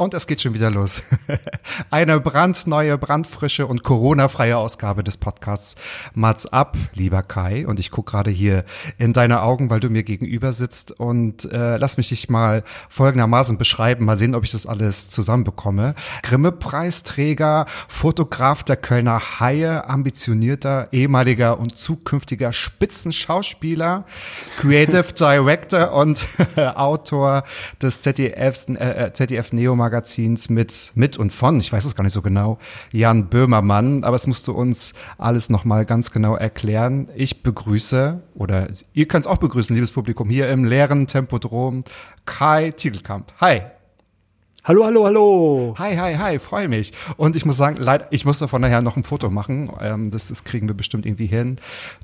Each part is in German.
Und es geht schon wieder los. Eine brandneue, brandfrische und Corona-freie Ausgabe des Podcasts Mats ab, lieber Kai. Und ich gucke gerade hier in deine Augen, weil du mir gegenüber sitzt. Und äh, lass mich dich mal folgendermaßen beschreiben. Mal sehen, ob ich das alles zusammenbekomme. Grimme-Preisträger, Fotograf der Kölner Haie, ambitionierter, ehemaliger und zukünftiger Spitzenschauspieler, Creative Director und Autor des ZDFs, äh, ZDF Neo Magazins mit, mit und von, ich weiß es gar nicht so genau, Jan Böhmermann, aber es musst du uns alles nochmal ganz genau erklären. Ich begrüße, oder ihr könnt es auch begrüßen, liebes Publikum, hier im leeren Tempodrom, Kai Tiegelkamp. Hi. Hallo, hallo, hallo. Hi, hi, hi, freue mich. Und ich muss sagen, leider, ich muss davon nachher noch ein Foto machen. Ähm, das, das kriegen wir bestimmt irgendwie hin.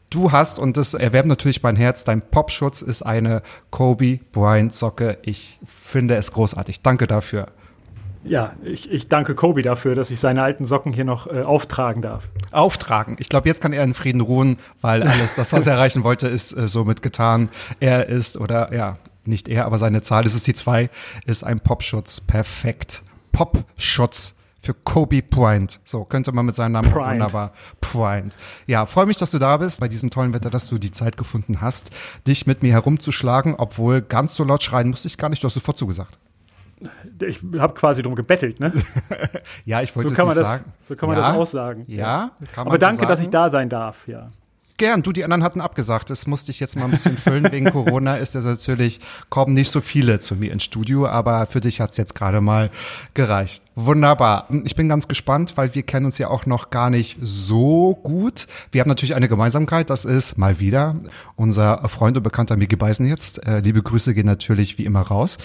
Du hast, und das erwerbt natürlich mein Herz, dein Popschutz ist eine Kobe Bryant Socke. Ich finde es großartig. Danke dafür. Ja, ich, ich danke Kobe dafür, dass ich seine alten Socken hier noch äh, auftragen darf. Auftragen. Ich glaube, jetzt kann er in Frieden ruhen, weil alles, das, was er erreichen wollte, ist äh, somit getan. Er ist, oder ja, nicht er, aber seine Zahl, das ist die zwei, ist ein Popschutz. Perfekt. Popschutz für Kobe Bryant. So könnte man mit seinem Namen wunderbar Bryant. Ja, freue mich, dass du da bist, bei diesem tollen Wetter, dass du die Zeit gefunden hast, dich mit mir herumzuschlagen, obwohl ganz so laut schreien musste ich gar nicht, du hast sofort zugesagt. Ich habe quasi drum gebettelt, ne? Ja, ich wollte So es kann man das, sagen. so kann man ja, das auch sagen. Ja, kann man Aber so danke, dass ich da sein darf, ja. Gern, du, die anderen hatten abgesagt. Das musste ich jetzt mal ein bisschen füllen. Wegen Corona ist es natürlich, kommen nicht so viele zu mir ins Studio, aber für dich hat's jetzt gerade mal gereicht. Wunderbar. Ich bin ganz gespannt, weil wir kennen uns ja auch noch gar nicht so gut. Wir haben natürlich eine Gemeinsamkeit, das ist mal wieder unser Freund und Bekannter Miki Beisen jetzt. Äh, liebe Grüße gehen natürlich wie immer raus.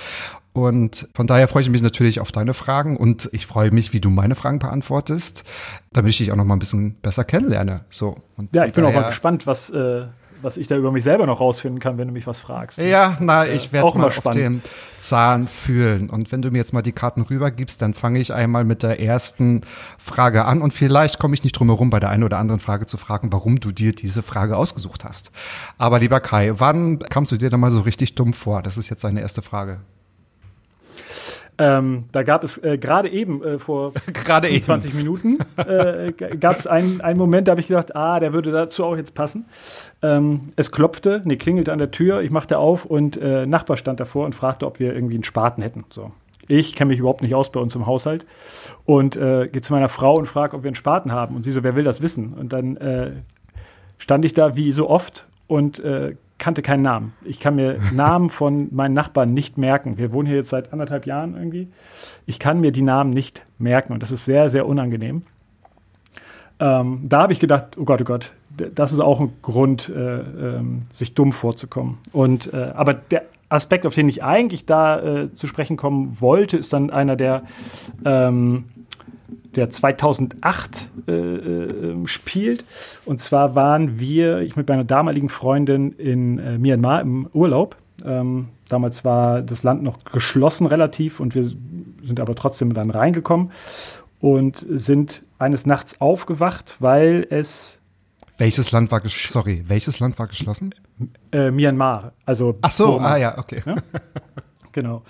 Und von daher freue ich mich natürlich auf deine Fragen und ich freue mich, wie du meine Fragen beantwortest, damit ich dich auch noch mal ein bisschen besser kennenlerne. So. Und Ja, ich bin auch mal gespannt, was, äh, was ich da über mich selber noch rausfinden kann, wenn du mich was fragst. Ja, na, Das äh, ich werde auch mal auf dem Zahn fühlen. Und wenn du mir jetzt mal die Karten rübergibst, dann fange ich einmal mit der ersten Frage an. Und vielleicht komme ich nicht drum herum, bei der einen oder anderen Frage zu fragen, warum du dir diese Frage ausgesucht hast. Aber lieber Kai, wann kamst du dir da mal so richtig dumm vor? Das ist jetzt deine erste Frage. Ähm, da gab es äh, gerade eben äh, vor Gerade eben. 20 Minuten äh, gab es einen, einen Moment, da habe ich gedacht, ah, der würde dazu auch jetzt passen. Ähm, es klopfte, nee, klingelte an der Tür, ich machte auf und äh, Nachbar stand davor und fragte, ob wir irgendwie einen Spaten hätten. So. Ich kenne mich überhaupt nicht aus bei uns im Haushalt und äh, gehe zu meiner Frau und frage, ob wir einen Spaten haben. Und sie so, wer will das wissen? Und dann äh, stand ich da wie so oft und äh, kannte keinen Namen. Ich kann mir Namen von meinen Nachbarn nicht merken. Wir wohnen hier jetzt seit anderthalb Jahren irgendwie. Ich kann mir die Namen nicht merken und das ist sehr, sehr unangenehm. Ähm, da habe ich gedacht, oh Gott, oh Gott, das ist auch ein Grund, äh, ähm, sich dumm vorzukommen. Und äh, aber der Aspekt, auf den ich eigentlich da äh, zu sprechen kommen wollte, ist dann einer der ähm, der 2008 äh, äh, spielt. Und zwar waren wir, ich mit meiner damaligen Freundin in äh, Myanmar im Urlaub. Ähm, damals war das Land noch geschlossen relativ und wir sind aber trotzdem dann reingekommen und sind eines Nachts aufgewacht, weil es Welches Land war ges sorry, welches Land war geschlossen? äh, Myanmar, also Ach so, Burma, ah ja, okay. genau.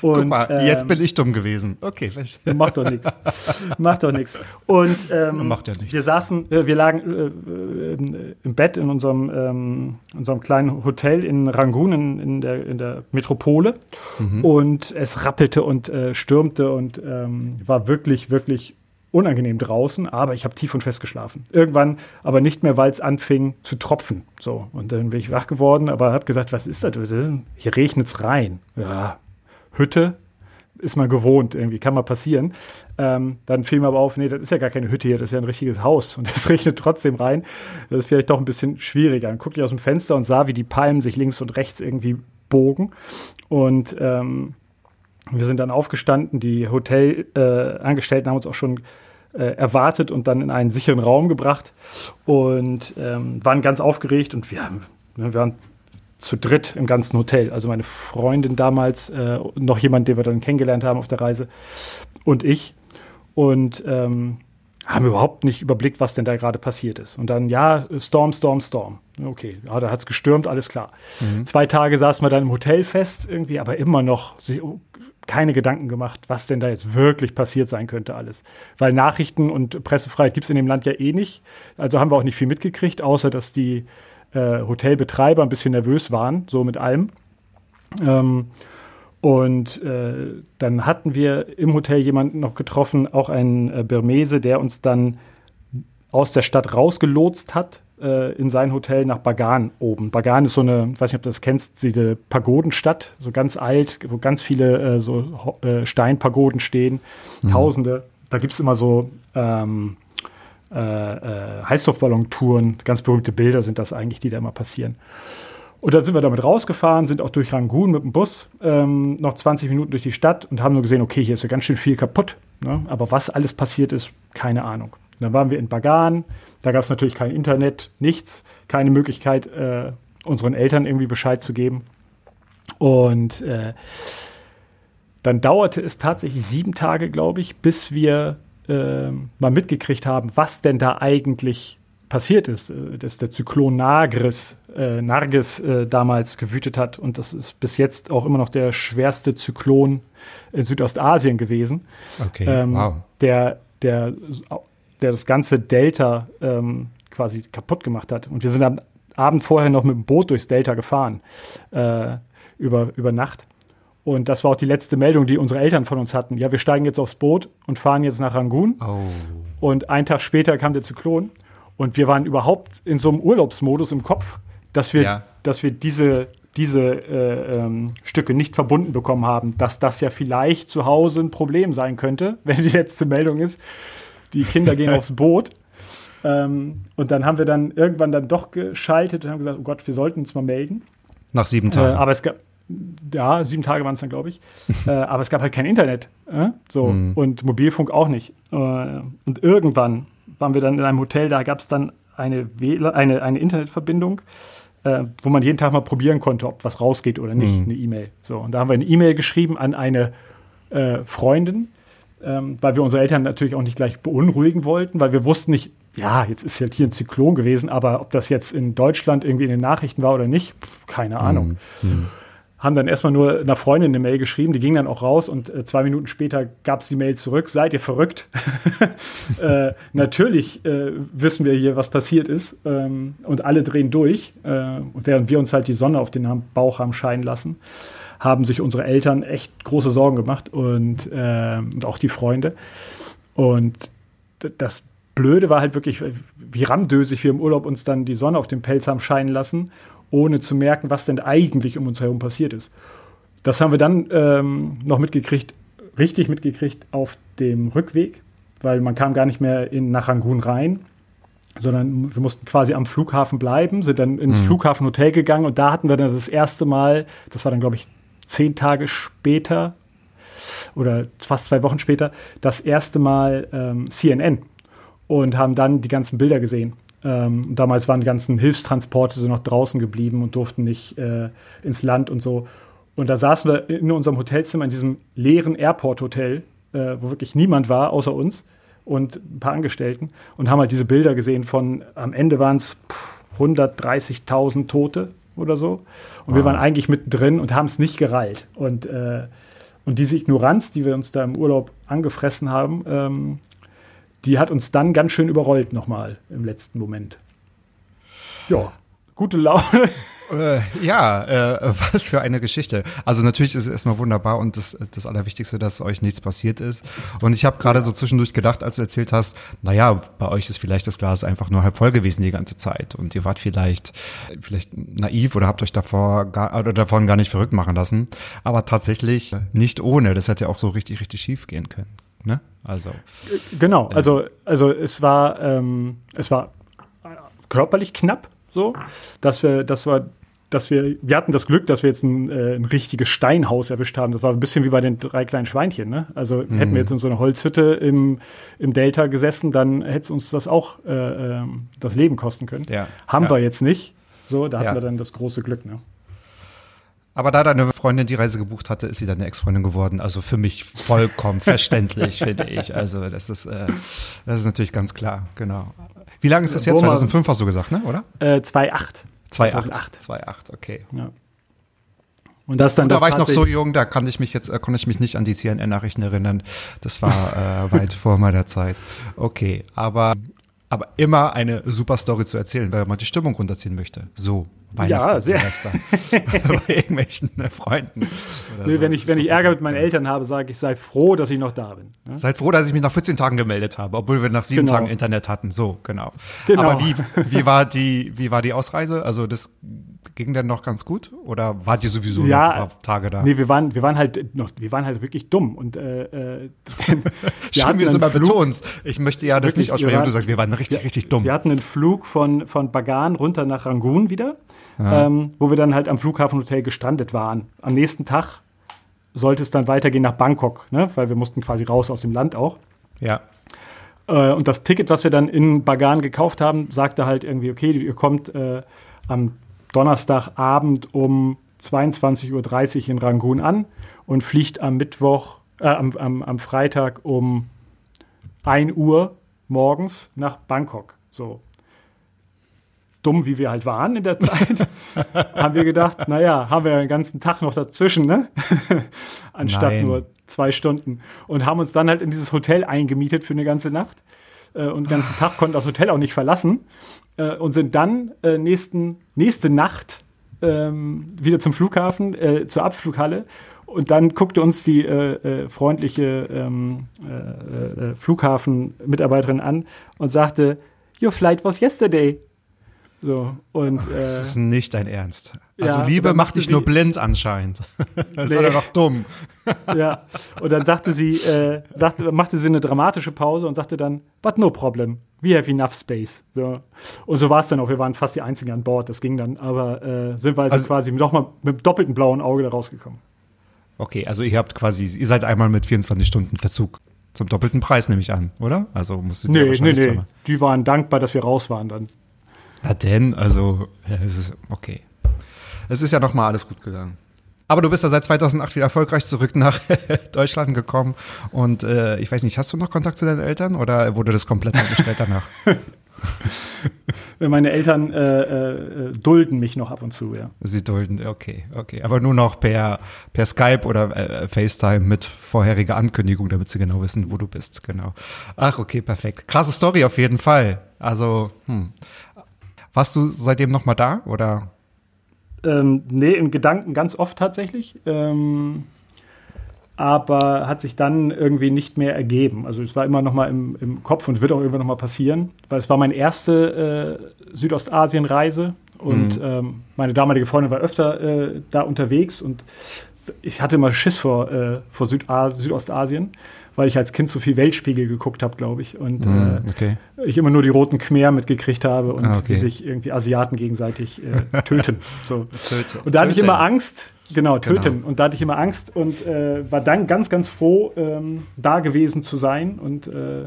Guck Und, mal, ähm, jetzt bin ich dumm gewesen. Okay, vielleicht. Macht doch nichts. Macht doch nichts. Und ähm, Macht ja nichts. wir saßen, äh, wir lagen äh, äh, im Bett in unserem, ähm, unserem kleinen Hotel in Rangoon in, in, der, in der Metropole. Mhm. Und es rappelte und äh, stürmte und ähm, war wirklich, wirklich unangenehm draußen, aber ich habe tief und fest geschlafen. Irgendwann aber nicht mehr, weil es anfing zu tropfen. So, und dann bin ich wach geworden, aber habe gesagt, was ist das? Hier regnet's rein. Ja, Hütte, ist man gewohnt, irgendwie, kann mal passieren. Ähm, dann fiel mir aber auf, nee, das ist ja gar keine Hütte hier, das ist ja ein richtiges Haus und es regnet trotzdem rein. Das ist vielleicht doch ein bisschen schwieriger. Dann guckte ich aus dem Fenster und sah, wie die Palmen sich links und rechts irgendwie bogen. Und ähm, Wir sind dann aufgestanden, die Hotelangestellten äh, haben uns auch schon erwartet und dann in einen sicheren Raum gebracht und ähm, waren ganz aufgeregt und wir, haben, ne, wir waren zu dritt im ganzen Hotel. Also meine Freundin damals, äh, noch jemand, den wir dann kennengelernt haben auf der Reise und ich. Und ähm, haben überhaupt nicht überblickt, was denn da gerade passiert ist. Und dann, ja, Storm, Storm, Storm. Okay, ja, da hat es gestürmt, alles klar. Mhm. Zwei Tage saßen wir dann im Hotel fest, irgendwie, aber immer noch keine Gedanken gemacht, was denn da jetzt wirklich passiert sein könnte alles. Weil Nachrichten und Pressefreiheit gibt es in dem Land ja eh nicht. Also haben wir auch nicht viel mitgekriegt, außer dass die äh, Hotelbetreiber ein bisschen nervös waren, so mit allem. Ähm, und äh, dann hatten wir im Hotel jemanden noch getroffen, auch einen äh, Birmese, der uns dann aus der Stadt rausgelotst hat in sein Hotel nach Bagan oben. Bagan ist so eine, ich weiß nicht, ob du das kennst, eine Pagodenstadt, so ganz alt, wo ganz viele äh, so äh, Steinpagoden stehen, mhm. Tausende. Da gibt es immer so ähm, äh, äh, Heißluftballon-Touren, ganz berühmte Bilder sind das eigentlich, die da immer passieren. Und dann sind wir damit rausgefahren, sind auch durch Rangoon mit dem Bus ähm, noch 20 Minuten durch die Stadt und haben nur gesehen, okay, hier ist ja ganz schön viel kaputt. Ne? Aber was alles passiert ist, keine Ahnung. Dann waren wir in Bagan, da gab es natürlich kein Internet, nichts, keine Möglichkeit, äh, unseren Eltern irgendwie Bescheid zu geben. Und äh, dann dauerte es tatsächlich sieben Tage, glaube ich, bis wir äh, mal mitgekriegt haben, was denn da eigentlich passiert ist, äh, dass der Zyklon Nagris, äh, Nargis äh, damals gewütet hat. Und das ist bis jetzt auch immer noch der schwerste Zyklon in Südostasien gewesen. Okay, ähm, wow. Der, der, der das ganze Delta ähm, quasi kaputt gemacht hat. Und wir sind am Abend vorher noch mit dem Boot durchs Delta gefahren, äh, über, über Nacht. Und das war auch die letzte Meldung, die unsere Eltern von uns hatten. Ja, wir steigen jetzt aufs Boot und fahren jetzt nach Rangoon. Oh. Und einen Tag später kam der Zyklon. Und wir waren überhaupt in so einem Urlaubsmodus im Kopf, dass wir, ja. dass wir diese, diese äh, ähm, Stücke nicht verbunden bekommen haben, dass das ja vielleicht zu Hause ein Problem sein könnte, wenn die letzte Meldung ist, die Kinder gehen aufs Boot. Ähm, und dann haben wir dann irgendwann dann doch geschaltet und haben gesagt, oh Gott, wir sollten uns mal melden. Nach sieben Tagen. Äh, aber es gab, ja, sieben Tage waren es dann, glaube ich. äh, aber es gab halt kein Internet. Äh? So. Mhm. Und Mobilfunk auch nicht. Äh, und irgendwann waren wir dann in einem Hotel, da gab es dann eine, eine, eine Internetverbindung, äh, wo man jeden Tag mal probieren konnte, ob was rausgeht oder nicht, mhm. eine E-Mail. So, und da haben wir eine E-Mail geschrieben an eine äh, Freundin, ähm, weil wir unsere Eltern natürlich auch nicht gleich beunruhigen wollten, weil wir wussten nicht, ja, jetzt ist halt hier ein Zyklon gewesen, aber ob das jetzt in Deutschland irgendwie in den Nachrichten war oder nicht, keine Ahnung. Mhm. mhm haben dann erstmal nur einer Freundin eine Mail geschrieben, die ging dann auch raus und äh, zwei Minuten später gab es die Mail zurück. Seid ihr verrückt? äh, natürlich äh, wissen wir hier, was passiert ist ähm, und alle drehen durch. Äh, während wir uns halt die Sonne auf den Bauch haben scheinen lassen, haben sich unsere Eltern echt große Sorgen gemacht und, ähm, und auch die Freunde. Und das Blöde war halt wirklich, wie ramdösig wir im Urlaub uns dann die Sonne auf den Pelz haben scheinen lassen ohne zu merken, was denn eigentlich um uns herum passiert ist. Das haben wir dann ähm, noch mitgekriegt, richtig mitgekriegt auf dem Rückweg, weil man kam gar nicht mehr in, nach Rangoon rein, sondern wir mussten quasi am Flughafen bleiben, sind dann ins mhm. Flughafenhotel gegangen und da hatten wir dann das erste Mal, das war dann glaube ich zehn Tage später oder fast zwei Wochen später, das erste Mal ähm, CNN und haben dann die ganzen Bilder gesehen ähm, damals waren die ganzen Hilfstransporte so noch draußen geblieben und durften nicht äh, ins Land und so. Und da saßen wir in unserem Hotelzimmer in diesem leeren Airport-Hotel, äh, wo wirklich niemand war außer uns und ein paar Angestellten und haben halt diese Bilder gesehen von, am Ende waren es 130.000 Tote oder so. Und wow. wir waren eigentlich mittendrin und haben es nicht gereilt. Und, äh, und diese Ignoranz, die wir uns da im Urlaub angefressen haben, ähm, die hat uns dann ganz schön überrollt nochmal im letzten Moment. Ja, gute Laune. Äh, ja, äh, was für eine Geschichte. Also natürlich ist es erstmal wunderbar und das, das Allerwichtigste, dass euch nichts passiert ist. Und ich habe gerade so zwischendurch gedacht, als du erzählt hast, naja, bei euch ist vielleicht das Glas einfach nur halb voll gewesen die ganze Zeit und ihr wart vielleicht, vielleicht naiv oder habt euch davor gar, oder davon gar nicht verrückt machen lassen. Aber tatsächlich nicht ohne. Das hätte ja auch so richtig, richtig schief gehen können. Ne? Also genau, also also es war ähm, es war körperlich knapp so, dass wir dass wir dass wir, wir hatten das Glück, dass wir jetzt ein, äh, ein richtiges Steinhaus erwischt haben. Das war ein bisschen wie bei den drei kleinen Schweinchen. Ne? Also Mhm. hätten wir jetzt in so einer Holzhütte im, im Delta gesessen, dann hätte es uns das auch äh, ähm, das Leben kosten können. Ja. Haben Ja. wir jetzt nicht. So, da hatten Ja. wir dann das große Glück. Ne? Aber da deine Freundin die Reise gebucht hatte, ist sie deine Ex-Freundin geworden. Also für mich vollkommen verständlich, finde ich. Also das ist, äh, das ist natürlich ganz klar, genau. Wie lange ist das jetzt? Wo man- 2005 hast du gesagt, ne? oder? Äh, 2,8. 2,8. 2008. 2,8, okay. Ja. Und das dann Und da war ich noch so jung, da kann ich mich jetzt, äh, konnte ich mich nicht an die CNN-Nachrichten erinnern. Das war äh, weit vor meiner Zeit. Okay, aber, aber immer eine super Story zu erzählen, weil man die Stimmung runterziehen möchte. So, Weihnachten, sehr. Silvester. Bei irgendwelchen äh, Freunden. Nee, so. wenn ich, wenn ich Ärger mit meinen Eltern habe, sage ich, sei froh, dass ich noch da bin. Ne? Seid froh, dass ich mich nach 14 Tagen gemeldet habe, obwohl wir nach sieben Genau. Tagen Internet hatten. So, genau. Genau. Aber wie, wie war die, wie war die Ausreise? Also das ging denn noch ganz gut? Oder war die sowieso noch Ja, ein paar Tage da? Nee, wir waren, wir waren halt noch, wir waren halt wirklich dumm und äh, äh, wir Schön, wie du es immer Flug- betonst. Ich möchte ja das Wirklich, nicht aussprechen, wir aber du waren- sagst, wir waren richtig, richtig dumm. Wir hatten einen Flug von, von Bagan runter nach Rangoon wieder, ähm, wo wir dann halt am Flughafenhotel gestrandet waren. Am nächsten Tag sollte es dann weitergehen nach Bangkok, ne? weil wir mussten quasi raus aus dem Land auch. Ja. Äh, und das Ticket, was wir dann in Bagan gekauft haben, sagte halt irgendwie, okay, ihr kommt äh, am Donnerstagabend um 22.30 Uhr in Rangoon an und fliegt am Mittwoch, äh, am, am, am Freitag um 1 Uhr morgens nach Bangkok. So. Dumm, wie wir halt waren in der Zeit, haben wir gedacht, naja, haben wir den ganzen Tag noch dazwischen, ne? Anstatt Nein. nur zwei Stunden. Und haben uns dann halt in dieses Hotel eingemietet für eine ganze Nacht. Äh, und den ganzen Tag konnten das Hotel auch nicht verlassen. Äh, und sind dann äh, nächsten, nächste Nacht ähm, wieder zum Flughafen, äh, zur Abflughalle. Und dann guckte uns die äh, äh, freundliche ähm, äh, äh, Flughafenmitarbeiterin an und sagte, Your flight was yesterday. So, und äh, Das ist nicht dein Ernst. Also Ja, Liebe macht dich nur blind anscheinend. Das ist Nee. doch noch dumm. ja. Und dann sagte sie, äh, sagte, machte sie eine dramatische Pause und sagte dann, but no problem, we have enough space. So. Und so war es dann auch. Wir waren fast die Einzigen an Bord. Das ging dann. Aber äh, sind wir also, Also- quasi nochmal mit dem doppelten blauen Auge da rausgekommen. Okay, also ihr habt quasi, ihr seid einmal mit 24 Stunden Verzug zum doppelten Preis, nehme ich an, oder? Also musstet ihr Nee, nee, nee. zweimal- Die waren dankbar, dass wir raus waren dann. Na denn, also, ja, es ist okay. Es ist ja noch mal alles gut gegangen. Aber du bist ja seit 2008 wieder erfolgreich zurück nach Deutschland gekommen. Und äh, ich weiß nicht, hast du noch Kontakt zu deinen Eltern oder wurde das komplett eingestellt danach? Meine Eltern äh, äh, dulden mich noch ab und zu, ja. Sie dulden, okay, okay. Aber nur noch per, per Skype oder äh, FaceTime mit vorheriger Ankündigung, damit sie genau wissen, wo du bist, genau. Ach, okay, perfekt. Krasse Story auf jeden Fall. Also, hm. Warst du seitdem noch mal da oder? Ähm, nee, in Gedanken ganz oft tatsächlich. Ähm, aber hat sich dann irgendwie nicht mehr ergeben. Also es war immer noch mal im, im Kopf und wird auch irgendwann noch mal passieren, weil es war meine erste äh, Südostasien-Reise und ähm, meine damalige Freundin war öfter äh, da unterwegs und ich hatte immer Schiss vor, äh, vor Süda Südostasien, weil ich als Kind so viel Weltspiegel geguckt habe, glaube ich. Und äh, okay. ich immer nur die roten Khmer mitgekriegt habe und Ah, okay. wie sich irgendwie Asiaten gegenseitig äh, töten. So. Töten. Und da hatte ich immer Angst, genau, töten. Genau. Und da hatte ich immer Angst und äh, war dann ganz, ganz froh, ähm, da gewesen zu sein. Und äh,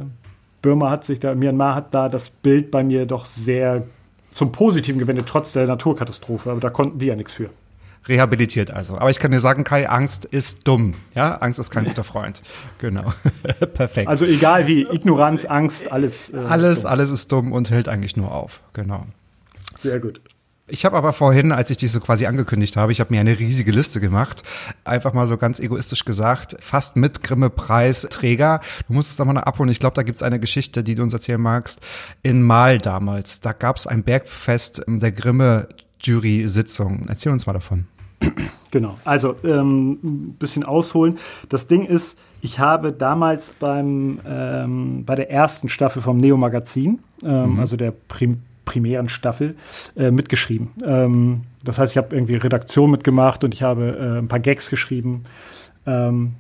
Burma hat sich da, Myanmar hat da das Bild bei mir doch sehr zum Positiven gewendet, trotz der Naturkatastrophe. Aber da konnten die ja nichts für. Rehabilitiert also. Aber ich kann dir sagen, Kai, Angst ist dumm. Ja, Angst ist kein guter Freund. Genau. Perfekt. Also egal wie, Ignoranz, Angst, alles. äh, alles, so. alles ist dumm und hält eigentlich nur auf. Genau. Sehr gut. Ich habe aber vorhin, als ich dich so quasi angekündigt habe, ich habe mir eine riesige Liste gemacht. Einfach mal so ganz egoistisch gesagt, fast mit Grimme-Preisträger. Du musst es da mal noch abholen. Ich glaube, da gibt's eine Geschichte, die du uns erzählen magst. In Mal damals, da gab's ein Bergfest der Grimme-Jury-Sitzung. Erzähl uns mal davon. Genau. Also ähm, ein bisschen ausholen. Das Ding ist, ich habe damals beim ähm, bei der ersten Staffel vom Neo Magazin, ähm, also der Prim primären Staffel, äh, mitgeschrieben. Ähm, das heißt, ich habe irgendwie Redaktion mitgemacht und ich habe äh, ein paar Gags geschrieben. Ähm,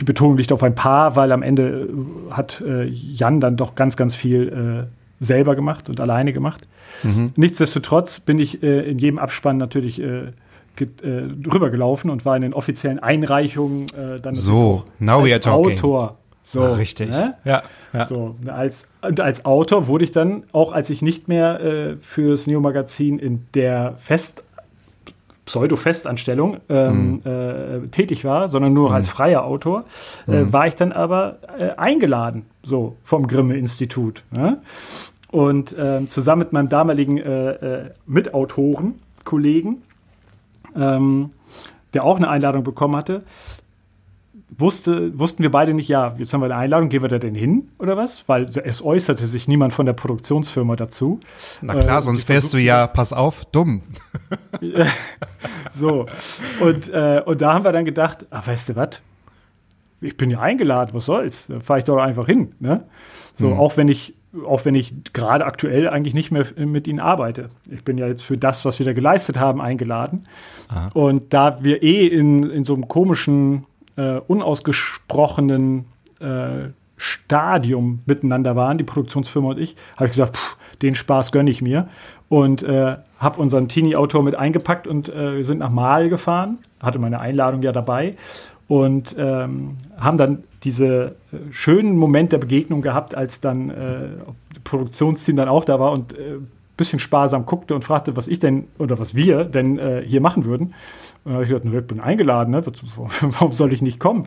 die Betonung liegt auf ein paar, weil am Ende äh, hat äh, Jan dann doch ganz, ganz viel selber gemacht und alleine gemacht. Mhm. Nichtsdestotrotz bin ich äh, in jedem Abspann natürlich äh, äh, rübergelaufen und war in den offiziellen Einreichungen äh, dann so, now talking. Autor. So, richtig. Ne? Ja, ja. So, als, und als Autor wurde ich dann, auch als ich nicht mehr äh, fürs Neo-Magazin in der Fest Pseudo-Festanstellung ähm, mhm. äh, tätig war, sondern nur mhm. als freier Autor, äh, mhm. war ich dann aber äh, eingeladen, so vom Grimme-Institut. Ne? Und ähm, zusammen mit meinem damaligen äh, äh, Mitautoren, Kollegen, ähm, der auch eine Einladung bekommen hatte, wusste, wussten wir beide nicht, ja, jetzt haben wir eine Einladung, gehen wir da denn hin oder was? Weil es äußerte sich niemand von der Produktionsfirma dazu. Na klar, äh, sonst wärst du ja, pass auf, dumm. so, und, äh, und da haben wir dann gedacht, ach, weißt du was? Ich bin ja eingeladen, was soll's? Da fahre ich doch einfach hin. Ne? So, hm. auch wenn ich auch wenn ich gerade aktuell eigentlich nicht mehr mit ihnen arbeite. Ich bin ja jetzt für das, was wir da geleistet haben, eingeladen. Aha. Und da wir eh in, in so einem komischen äh, unausgesprochenen äh, Stadium miteinander waren, die Produktionsfirma und ich, habe ich gesagt, pff, den Spaß gönne ich mir. Und äh, habe unseren Teenie-Autor mit eingepackt und äh, wir sind nach Mal gefahren, hatte meine Einladung ja dabei und ähm, haben dann diese äh, schönen Moment der Begegnung gehabt, als dann äh, das Produktionsteam dann auch da war und äh, bisschen sparsam guckte und fragte, was ich denn oder was wir denn äh, hier machen würden. Und da habe ich gesagt, ich bin eingeladen, ne? warum soll ich nicht kommen?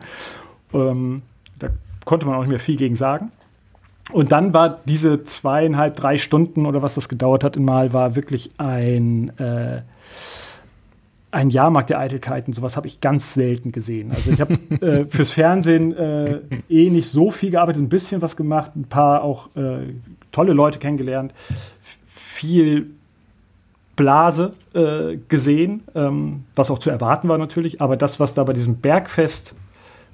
Ähm, da konnte man auch nicht mehr viel gegen sagen. Und dann war diese zweieinhalb, drei Stunden oder was das gedauert hat in Mal, war wirklich ein, äh, ein Jahrmarkt der Eitelkeiten. Sowas habe ich ganz selten gesehen. Also ich habe äh, fürs Fernsehen äh, eh nicht so viel gearbeitet, ein bisschen was gemacht, ein paar auch äh, tolle Leute kennengelernt, viel Blase äh, gesehen, ähm, was auch zu erwarten war natürlich. Aber das, was da bei diesem Bergfest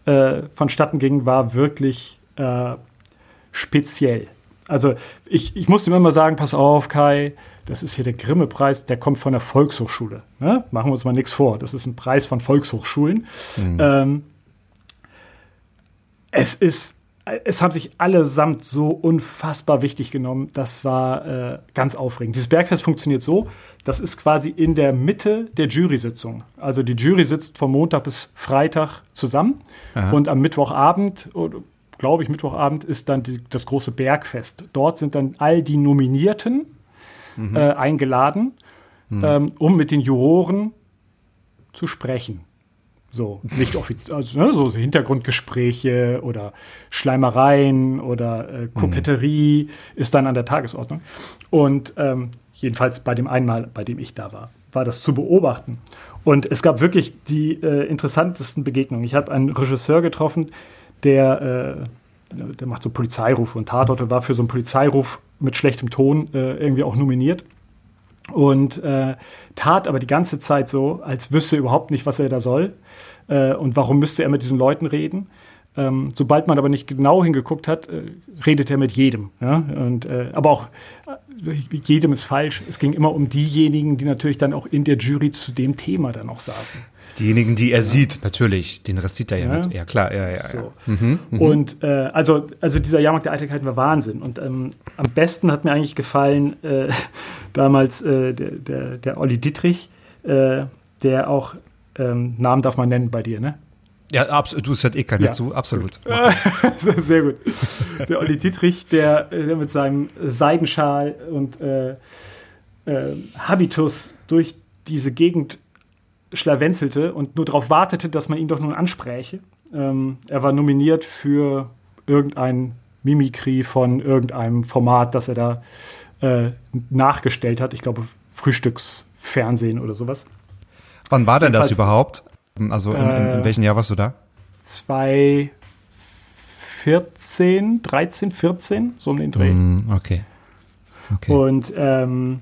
äh, vonstatten ging, war wirklich äh, speziell. Also ich, ich musste immer mal sagen, pass auf, Kai, das ist hier der Grimme-Preis, der kommt von der Volkshochschule. Ne? Machen wir uns mal nichts vor. Das ist ein Preis von Volkshochschulen. Mhm. Ähm, es ist es haben sich allesamt so unfassbar wichtig genommen. Das war äh, ganz aufregend. Dieses Bergfest funktioniert so, das ist quasi in der Mitte der Jury-Sitzung. Also die Jury sitzt von Montag bis Freitag zusammen Aha. und am Mittwochabend, glaube ich, Mittwochabend ist dann die, das große Bergfest. Dort sind dann all die Nominierten mhm. äh, eingeladen, mhm. ähm, um mit den Juroren zu sprechen. So, nicht offiziell, also ne, so Hintergrundgespräche oder Schleimereien oder äh, Koketterie mhm. ist dann an der Tagesordnung. Und ähm, jedenfalls bei dem einmal, bei dem ich da war, war das zu beobachten. Und es gab wirklich die äh, interessantesten Begegnungen. Ich habe einen Regisseur getroffen, der, äh, der macht so Polizeirufe und Tatorte, war für so einen Polizeiruf mit schlechtem Ton äh, irgendwie auch nominiert und äh, tat aber die ganze Zeit so, als wüsste er überhaupt nicht, was er da soll äh, und warum müsste er mit diesen Leuten reden. Ähm, sobald man aber nicht genau hingeguckt hat, äh, redet er mit jedem. Ja? Und, äh, aber auch äh, jedem ist falsch. Es ging immer um diejenigen, die natürlich dann auch in der Jury zu dem Thema dann auch saßen. Diejenigen, die er ja. sieht, natürlich. Den Rest sieht er ja, ja. nicht. Ja, klar. Ja, ja, so. mhm, mh. Und äh, also, also dieser Jahrmarkt der Eitelkeiten war Wahnsinn. Und ähm, am besten hat mir eigentlich gefallen äh, damals äh, der, der, der Olli Dietrich, äh, der auch, ähm, Namen darf man nennen bei dir, ne? Ja, absolut. Du hört eh keiner ja. zu, absolut. Sehr gut. Der Olli Dietrich, der, der mit seinem Seidenschal und äh, äh, Habitus durch diese Gegend schlawenzelte und nur darauf wartete, dass man ihn doch nun anspräche. Ähm, er war nominiert für irgendein Mimikry von irgendeinem Format, das er da äh, nachgestellt hat. Ich glaube, Frühstücksfernsehen oder sowas. Wann war denn das überhaupt? Also in, in, in, welchem Jahr warst du da? 2014, 13, 14, so um den Dreh. Mm, okay. okay. Und ähm,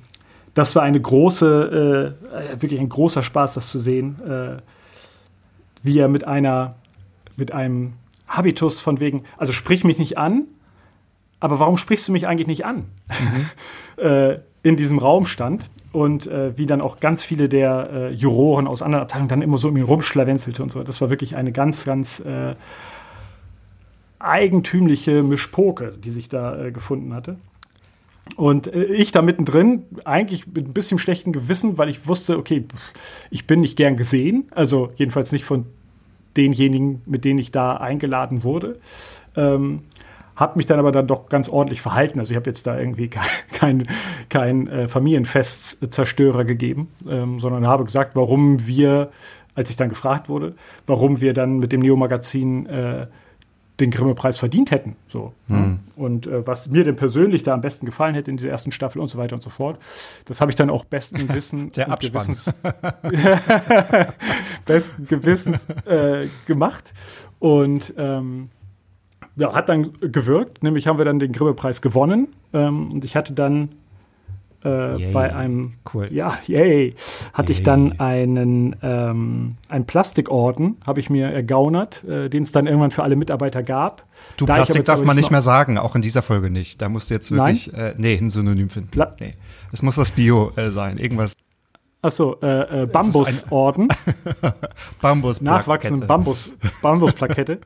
das war eine große, äh, wirklich ein großer Spaß, das zu sehen, äh, wie er mit einer, mit einem Habitus von wegen, also sprich mich nicht an, aber warum sprichst du mich eigentlich nicht an? Mhm. äh, in diesem Raum stand und äh, wie dann auch ganz viele der äh, Juroren aus anderen Abteilungen dann immer so um ihn rumschlawenzelte und so. Das war wirklich eine ganz, ganz äh, eigentümliche Mischpoke, die sich da äh, gefunden hatte. Und äh, ich da mittendrin, eigentlich mit ein bisschen schlechtem Gewissen, weil ich wusste, okay, ich bin nicht gern gesehen, also jedenfalls nicht von denjenigen, mit denen ich da eingeladen wurde. Ähm, habe mich dann aber dann doch ganz ordentlich verhalten. Also ich habe jetzt da irgendwie kein, kein, kein äh, Familienfestzerstörer gegeben, ähm, sondern habe gesagt, warum wir, als ich dann gefragt wurde, warum wir dann mit dem Neo-Magazin äh, den Grimme-Preis verdient hätten. So. Mhm. Und äh, was mir denn persönlich da am besten gefallen hätte in dieser ersten Staffel und so weiter und so fort. Das habe ich dann auch besten Wissen Der und Gewissens, besten Gewissens äh, gemacht. Und ähm, ja, hat dann gewirkt. Nämlich haben wir dann den Grimme-Preis gewonnen. Ähm, und ich hatte dann äh, bei einem, cool. ja, yay, hatte yay. ich dann einen, ähm, einen Plastikorden, habe ich mir ergaunert, äh, den es dann irgendwann für alle Mitarbeiter gab. Du, da Plastik darf man nicht mehr sagen, auch in dieser Folge nicht. Da musst du jetzt wirklich, äh, nee, ein Synonym finden. Pla nee. Es muss was Bio äh, sein, irgendwas. Achso, äh, äh, Bambusorden. Bambus Nachwachsende Bambus, Bambusplakette,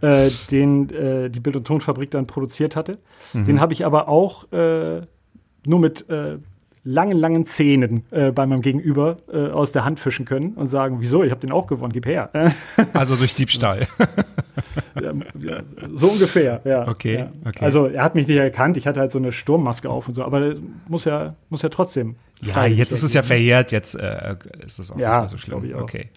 äh, den äh, die Bild- und Tonfabrik dann produziert hatte. Mhm. Den habe ich aber auch äh, nur mit äh, langen, langen Zähnen äh, bei meinem Gegenüber äh, aus der Hand fischen können und sagen, wieso, ich habe den auch gewonnen, gib her. also durch Diebstahl. ja, so ungefähr, ja. Okay, ja. okay. Also er hat mich nicht erkannt, ich hatte halt so eine Sturmmaske auf und so, aber muss ja, muss ja trotzdem. Ja, jetzt ist es ja verjährt, jetzt äh, ist es auch ja, nicht mehr so schlimm. Okay.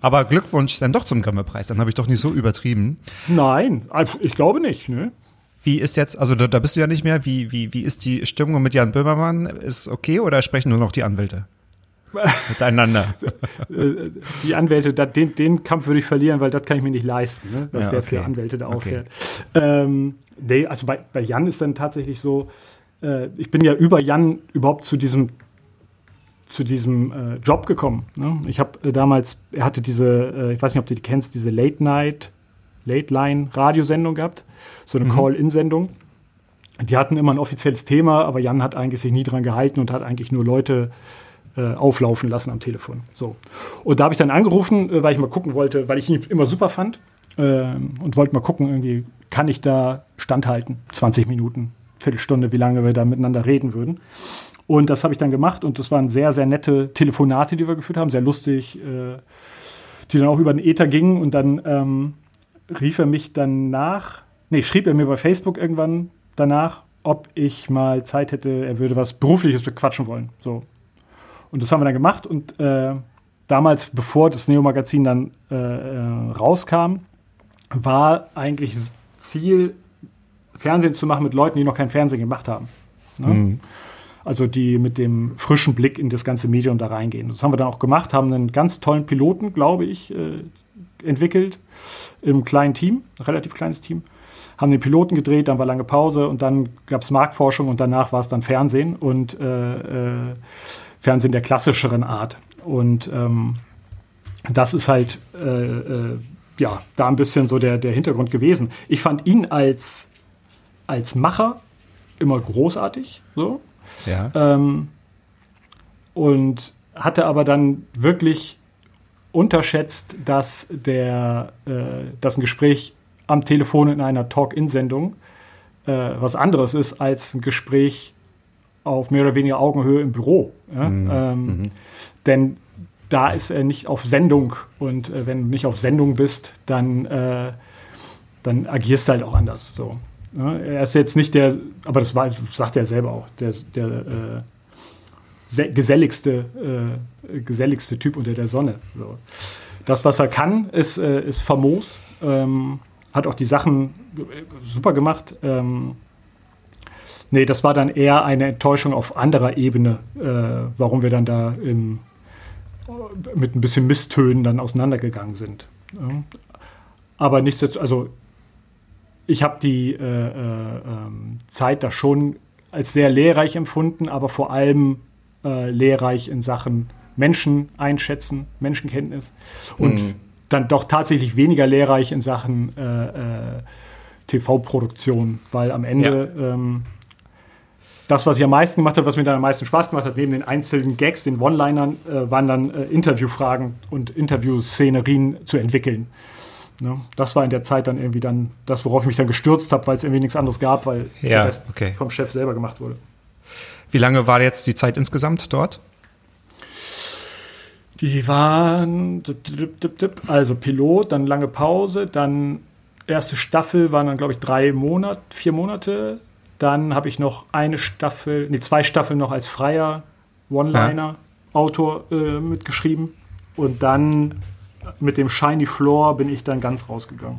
Aber Glückwunsch dann doch zum Grimme-Preis, dann habe ich doch nicht so übertrieben. Nein, also ich glaube nicht, ne? Wie ist jetzt, also da, da bist du ja nicht mehr, wie, wie, wie ist die Stimmung mit Jan Böhmermann? Ist okay oder sprechen nur noch die Anwälte? Miteinander. die Anwälte, den, den Kampf würde ich verlieren, weil das kann ich mir nicht leisten, ne? was ja, der für Anwälte da auffährt. Okay. Ähm, nee, also bei, bei Jan ist dann tatsächlich so, äh, ich bin ja über Jan überhaupt zu diesem zu diesem äh, Job gekommen. Ne? Ich habe äh, damals, er hatte diese, äh, ich weiß nicht, ob du die kennst, diese Late Night Late-Line-Radiosendung gehabt, so eine mhm. Call-In-Sendung. Die hatten immer ein offizielles Thema, aber Jan hat eigentlich sich nie dran gehalten und hat eigentlich nur Leute äh, auflaufen lassen am Telefon. So. Und da habe ich dann angerufen, äh, weil ich mal gucken wollte, weil ich ihn immer super fand äh, und wollte mal gucken, irgendwie kann ich da standhalten, 20 Minuten, Viertelstunde, wie lange wir da miteinander reden würden. Und das habe ich dann gemacht und das waren sehr, sehr nette Telefonate, die wir geführt haben, sehr lustig, äh, die dann auch über den Ether gingen und dann ähm, rief er mich danach, nee, schrieb er mir bei Facebook irgendwann danach, ob ich mal Zeit hätte, er würde was Berufliches bequatschen wollen. So. Und das haben wir dann gemacht und äh, damals, bevor das Neo-Magazin dann äh, äh, rauskam, war eigentlich das Ziel, Fernsehen zu machen mit Leuten, die noch kein Fernsehen gemacht haben. Ne? Mhm. Also die mit dem frischen Blick in das ganze Medium da reingehen. Das haben wir dann auch gemacht, haben einen ganz tollen Piloten, glaube ich, äh, entwickelt im kleinen Team, relativ kleines Team. Haben den Piloten gedreht, dann war lange Pause und dann gab es Marktforschung und danach war es dann Fernsehen und äh, äh, Fernsehen der klassischeren Art. Und ähm, das ist halt äh, äh, ja da ein bisschen so der, der Hintergrund gewesen. Ich fand ihn als, als Macher immer großartig. So. Ja. Ähm, und hatte aber dann wirklich unterschätzt, dass, der, äh, dass ein Gespräch am Telefon in einer Talk-In-Sendung äh, was anderes ist als ein Gespräch auf mehr oder weniger Augenhöhe im Büro. Ja? Mhm. Ähm, mhm. Denn da ist er nicht auf Sendung und äh, wenn du nicht auf Sendung bist, dann, äh, dann agierst du halt auch anders. So. Ja? Er ist jetzt nicht der, aber das war, sagt er selber auch, der, der äh, geselligste, äh, geselligste Typ unter der Sonne. So. Das, was er kann, ist, äh, ist famos. Ähm, hat auch die Sachen äh, super gemacht. Ähm, nee, das war dann eher eine Enttäuschung auf anderer Ebene, äh, warum wir dann da im, mit ein bisschen Misstönen dann auseinandergegangen sind. Ja. Aber nichtsdestotrotz, also ich habe die äh, äh, ähm, Zeit da schon als sehr lehrreich empfunden, aber vor allem äh, lehrreich in Sachen Menschen einschätzen, Menschenkenntnis und mhm. dann doch tatsächlich weniger lehrreich in Sachen äh, äh, TV-Produktion, weil am Ende ja. ähm, das, was ich am meisten gemacht habe, was mir dann am meisten Spaß gemacht hat, neben den einzelnen Gags, den One-Linern, äh, waren dann äh, Interviewfragen und Interviewszenerien zu entwickeln. Ne? Das war in der Zeit dann irgendwie dann das, worauf ich mich dann gestürzt habe, weil es irgendwie nichts anderes gab, weil ja, der Rest okay. vom Chef selber gemacht wurde. Wie lange war jetzt die Zeit insgesamt dort? Die waren, also Pilot, dann lange Pause, dann erste Staffel waren dann, glaube ich, drei Monate, vier Monate. Dann habe ich noch eine Staffel, nee, zwei Staffeln noch als freier One-Liner-Autor äh, mitgeschrieben. Und dann mit dem Shiny Floor bin ich dann ganz rausgegangen.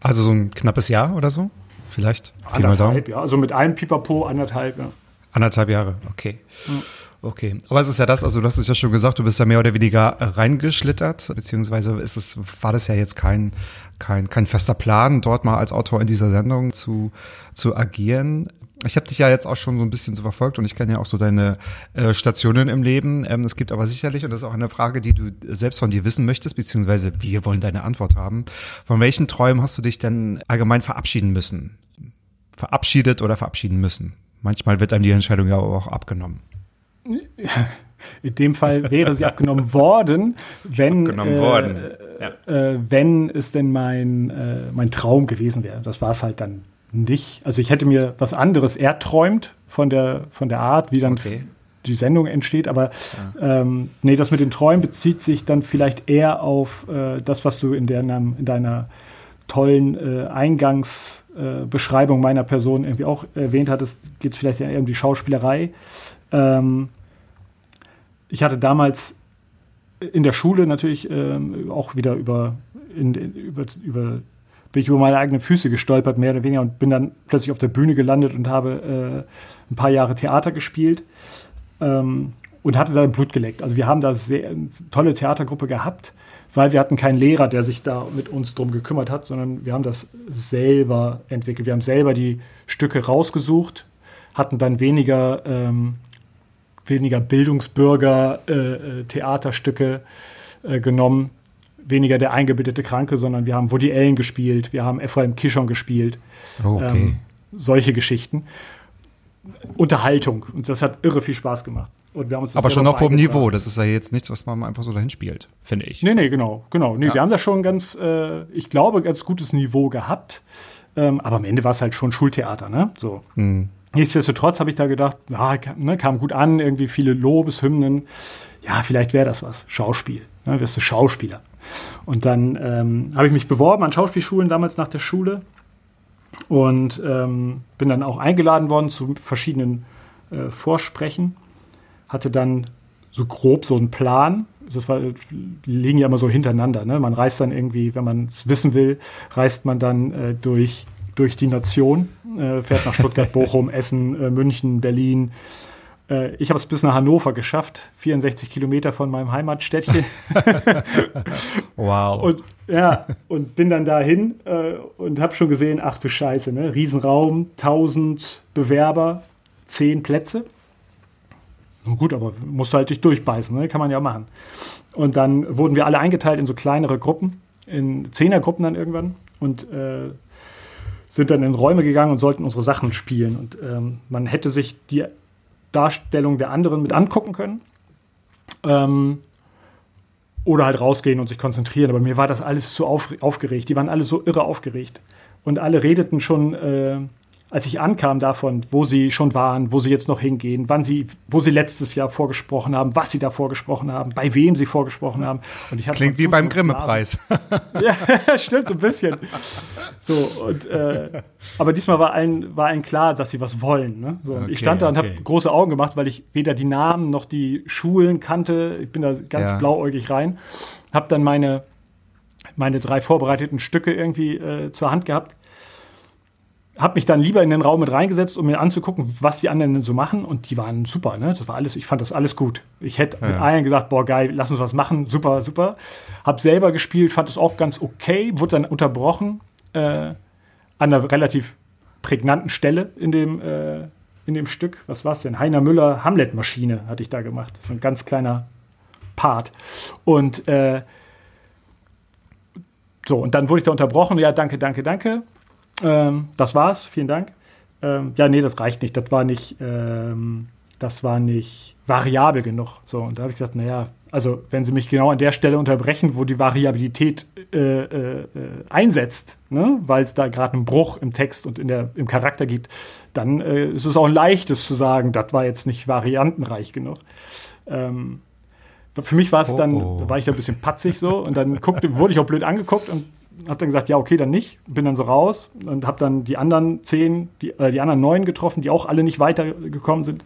Also so ein knappes Jahr oder so? Vielleicht? Anderthalb, ja. Also mit einem Pipapo anderthalb, ja. Anderthalb Jahre, okay. Okay, aber es ist ja das, also du hast es ja schon gesagt, du bist ja mehr oder weniger reingeschlittert, beziehungsweise ist es, war das ja jetzt kein, kein, kein fester Plan, dort mal als Autor in dieser Sendung zu, zu agieren. Ich habe dich ja jetzt auch schon so ein bisschen so verfolgt und ich kenne ja auch so deine äh, Stationen im Leben. Ähm, es gibt aber sicherlich, und das ist auch eine Frage, die du selbst von dir wissen möchtest, beziehungsweise wir wollen deine Antwort haben. Von welchen Träumen hast du dich denn allgemein verabschieden müssen? Verabschiedet oder verabschieden müssen? Manchmal wird einem die Entscheidung ja auch abgenommen. In dem Fall wäre sie abgenommen worden, wenn, abgenommen äh, worden. Ja. Äh, wenn es denn mein, äh, mein Traum gewesen wäre. Das war es halt dann nicht. Also ich hätte mir was anderes erträumt von der, von der Art, wie dann okay. die Sendung entsteht. Aber ja. ähm, nee, das mit den Träumen bezieht sich dann vielleicht eher auf äh, das, was du in, der, in deiner tollen äh, Eingangsbeschreibung äh, meiner Person irgendwie auch erwähnt hattest. Geht es vielleicht eher um die Schauspielerei. Ähm, ich hatte damals in der Schule natürlich ähm, auch wieder über, in, über, über, bin ich über meine eigenen Füße gestolpert, mehr oder weniger, und bin dann plötzlich auf der Bühne gelandet und habe äh, ein paar Jahre Theater gespielt ähm, und hatte da Blut geleckt. Also wir haben da sehr eine tolle Theatergruppe gehabt, weil wir hatten keinen Lehrer, der sich da mit uns drum gekümmert hat, sondern wir haben das selber entwickelt. Wir haben selber die Stücke rausgesucht, hatten dann weniger ähm, weniger Bildungsbürger äh, äh, Theaterstücke äh, genommen, weniger der eingebildete Kranke, sondern wir haben Woody Allen gespielt, wir haben Ephraim Kishon gespielt. Oh, okay. Ähm, solche Geschichten. Unterhaltung. Und das hat irre viel Spaß gemacht. Aber schon auf hohem Niveau. Das ist ja jetzt nichts, was man einfach so dahin spielt, finde ich. Nee, nee, genau. genau. Nee, ja. Wir haben da schon ganz, äh, ich glaube, ganz gutes Niveau gehabt. Ähm, aber am Ende war es halt schon Schultheater, ne? So. Mhm. Nichtsdestotrotz habe ich da gedacht, ja, ne, kam gut an, irgendwie viele Lobeshymnen. Ja, vielleicht wäre das was. Schauspiel. Ne, wirst du Schauspieler. Und dann ähm, habe ich mich beworben an Schauspielschulen damals nach der Schule und ähm, bin dann auch eingeladen worden zu verschiedenen äh, Vorsprechen. Hatte dann so grob so einen Plan. Das war, die liegen ja immer so hintereinander. Ne? Man reist dann irgendwie, wenn man es wissen will, reist man dann äh, durch durch die Nation, äh, fährt nach Stuttgart, Bochum, Essen, äh, München, Berlin. Äh, ich habe es bis nach Hannover geschafft, 64 Kilometer von meinem Heimatstädtchen. wow. Und, ja, und bin dann dahin äh, und habe schon gesehen, ach du Scheiße, ne? Riesenraum, 1000 Bewerber, 10 Plätze. Gut, aber musst halt dich durchbeißen, ne? kann man ja machen. Und dann wurden wir alle eingeteilt in so kleinere Gruppen, in Zehnergruppen dann irgendwann. Und äh, sind dann in Räume gegangen und sollten unsere Sachen spielen. Und ähm, man hätte sich die Darstellung der anderen mit angucken können. Ähm, oder halt rausgehen und sich konzentrieren. Aber mir war das alles zu auf, aufgeregt. Die waren alle so irre aufgeregt. Und alle redeten schon äh, als ich ankam davon, wo sie schon waren, wo sie jetzt noch hingehen, wann sie, wo sie letztes Jahr vorgesprochen haben, was sie da vorgesprochen haben, bei wem sie vorgesprochen haben. Und ich Klingt wie beim Grimme-Preis. ja, stimmt so ein bisschen. So und äh, aber diesmal war allen war allen klar, dass sie was wollen. Ne? So, okay, ich stand da und okay. habe große Augen gemacht, weil ich weder die Namen noch die Schulen kannte. Ich bin da ganz ja. blauäugig rein. Habe dann meine meine drei vorbereiteten Stücke irgendwie äh, zur Hand gehabt habe mich dann lieber in den Raum mit reingesetzt, um mir anzugucken, was die anderen denn so machen. Und die waren super, ne? Das war alles, ich fand das alles gut. Ich hätte ja. mit allen gesagt, boah, geil, lass uns was machen, super, super. Hab selber gespielt, fand es auch ganz okay, wurde dann unterbrochen äh, an einer relativ prägnanten Stelle in dem, äh, in dem Stück. Was war es denn? Heiner Müller, Hamlet-Maschine hatte ich da gemacht. So ein ganz kleiner Part. Und äh, so, und dann wurde ich da unterbrochen. Ja, danke, danke, danke. Ähm, das war's, vielen Dank. Ähm, ja, nee, das reicht nicht. Das war nicht, ähm, das war nicht variabel genug. So, und da habe ich gesagt, naja, also wenn Sie mich genau an der Stelle unterbrechen, wo die Variabilität äh, äh, einsetzt, ne, weil es da gerade einen Bruch im Text und in der, im Charakter gibt, dann äh, ist es auch ein leichtes zu sagen, das war jetzt nicht variantenreich genug. Ähm, für mich war es dann, Oh, oh. da war ich da ein bisschen patzig so und dann guckte, wurde ich auch blöd angeguckt und habe dann gesagt, ja, okay, dann nicht. Bin dann so raus und habe dann die anderen zehn, die, äh, die anderen neun getroffen, die auch alle nicht weitergekommen sind.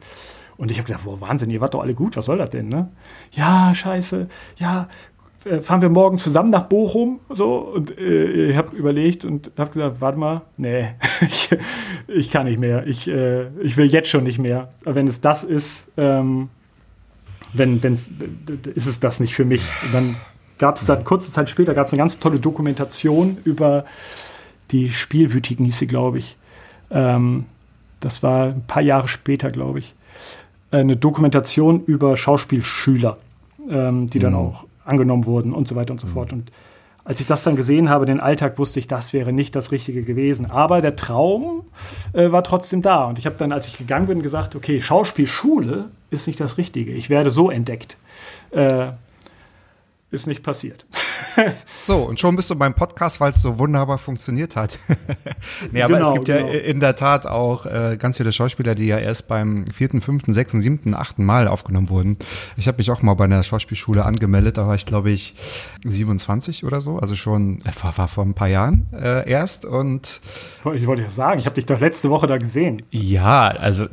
Und ich habe gedacht, boah, Wahnsinn, ihr wart doch alle gut, was soll das denn, ne? Ja, scheiße, ja, äh, fahren wir morgen zusammen nach Bochum, so, und äh, ich habe überlegt und habe gesagt, warte mal, nee, ich, ich kann nicht mehr, ich, äh, ich will jetzt schon nicht mehr. Wenn es das ist, ähm, wenn, wenn's, ist es das nicht für mich. Und dann gab es dann, kurze Zeit später, gab es eine ganz tolle Dokumentation über die Spielwütigen, hieß sie, glaube ich. Ähm, das war ein paar Jahre später, glaube ich. Eine Dokumentation über Schauspielschüler, ähm, die dann Mhm. auch angenommen wurden und so weiter und so fort. Und als ich das dann gesehen habe, den Alltag, wusste ich, das wäre nicht das Richtige gewesen. Aber der Traum äh, war trotzdem da. Und ich habe dann, als ich gegangen bin, gesagt, okay, Schauspielschule ist nicht das Richtige. Ich werde so entdeckt. Äh, ist nicht passiert. So, und schon bist du beim Podcast, weil es so wunderbar funktioniert hat. nee, aber Genau, es gibt ja genau. in der Tat auch äh, ganz viele Schauspieler, die ja erst beim vierten, fünften, sechsten, siebten, achten Mal aufgenommen wurden. Ich habe mich auch mal bei einer Schauspielschule angemeldet, da war ich, glaube ich, 27 oder so, also schon, äh, war, war vor ein paar Jahren äh, erst. Und Ich wollte ja sagen, ich habe dich doch letzte Woche da gesehen. ja, also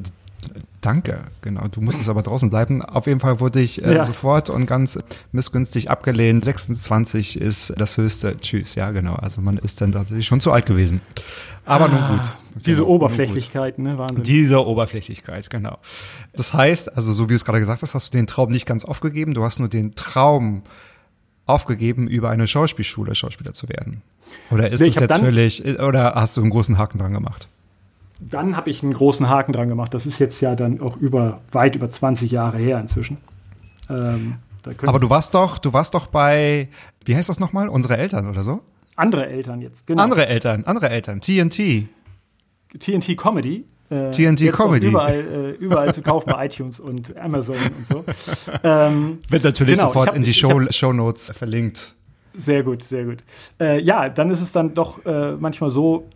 Danke, genau. Du musstest aber draußen bleiben. Auf jeden Fall wurde ich äh, Ja. sofort und ganz missgünstig abgelehnt. 26 ist das höchste. Tschüss, ja genau. Also man ist dann tatsächlich schon zu alt gewesen. Aber nun gut. Ah, Diese Genau, Oberflächlichkeit, ne? Wahnsinn. gut. Diese Oberflächlichkeit, genau. Das heißt, also so wie du es gerade gesagt hast, hast du den Traum nicht ganz aufgegeben. Du hast nur den Traum aufgegeben, über eine Schauspielschule Schauspieler zu werden. Oder ist Nee, hab jetzt völlig, oder hast du einen großen Haken dran gemacht? Dann habe ich einen großen Haken dran gemacht. Das ist jetzt ja dann auch über weit über 20 Jahre her inzwischen. Ähm, Aber du warst doch, du warst doch bei, wie heißt das nochmal? Unsere Eltern oder so? andere Eltern jetzt, genau. Andere Eltern, andere Eltern, TNT. TNT Comedy. Äh, TNT Comedy. Überall, äh, überall zu kaufen bei iTunes und Amazon und so. Ähm, Wird natürlich Genau, sofort hab- in die Show, hab- Shownotes verlinkt. Sehr gut, sehr gut. Äh, ja, dann ist es dann doch äh, manchmal so,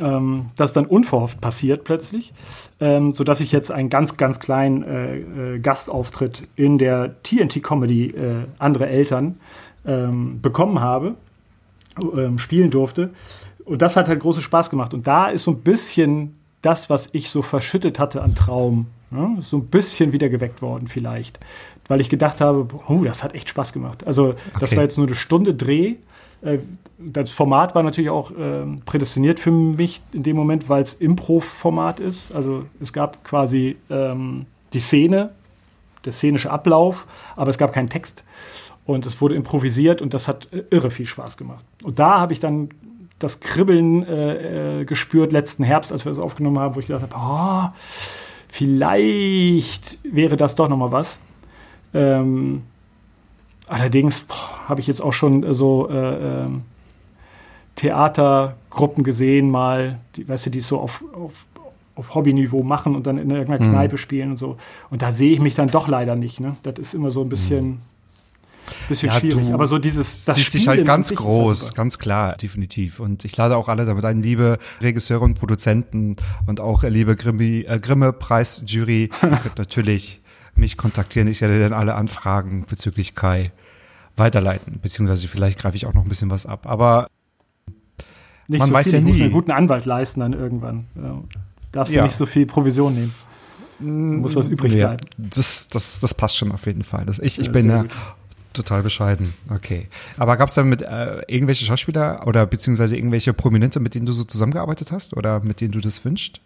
ähm, dass dann unverhofft passiert plötzlich, ähm, sodass ich jetzt einen ganz, ganz kleinen äh, äh, Gastauftritt in der TNT-Comedy äh, Andere Eltern ähm, bekommen habe, ähm, spielen durfte. Und das hat halt großen Spaß gemacht. Und da ist so ein bisschen das, was ich so verschüttet hatte an Traum, ne, so ein bisschen wieder geweckt worden vielleicht. Weil ich gedacht habe, oh, das hat echt Spaß gemacht. Also das Okay. war jetzt nur eine Stunde Dreh. Äh, Das Format war natürlich auch ähm, prädestiniert für mich in dem Moment, weil es Impro-Format ist. Also es gab quasi ähm, die Szene, der szenische Ablauf, aber es gab keinen Text. Und es wurde improvisiert und das hat äh, irre viel Spaß gemacht. Und da habe ich dann das Kribbeln äh, äh, gespürt letzten Herbst, als wir das aufgenommen haben, wo ich gedacht habe, oh, vielleicht wäre das doch noch mal was. Ähm, allerdings habe ich jetzt auch schon äh, so äh, ähm, Theatergruppen gesehen, mal, die, weißt du, die es so auf, auf, auf Hobbyniveau machen und dann in irgendeiner Mhm. Kneipe spielen und so. Und da sehe ich mich dann doch leider nicht. Ne? Das ist immer so ein bisschen, bisschen Mhm. Ja, schwierig. Aber so dieses, das siehst dich halt an ganz groß, ganz klar, definitiv. Und ich lade auch alle damit ein, liebe Regisseure und Produzenten und auch äh, liebe äh, Grimme-Preis-Jury, ihr könnt natürlich mich kontaktieren. Ich werde dann alle Anfragen bezüglich Kai weiterleiten, beziehungsweise vielleicht greife ich auch noch ein bisschen was ab. Aber Nicht Man so weiß viel. ja ich muss nie. einen guten Anwalt leisten dann irgendwann. Ja. Darfst Ja. du nicht so viel Provision nehmen. Muss was übrig ja, bleiben. das, das, das passt schon auf jeden Fall. Das, ich ich Ja, bin ja gut. total bescheiden. Okay. Aber gab es da mit äh, irgendwelche Schauspieler oder beziehungsweise irgendwelche Prominente, mit denen du so zusammengearbeitet hast oder mit denen du das wünschst?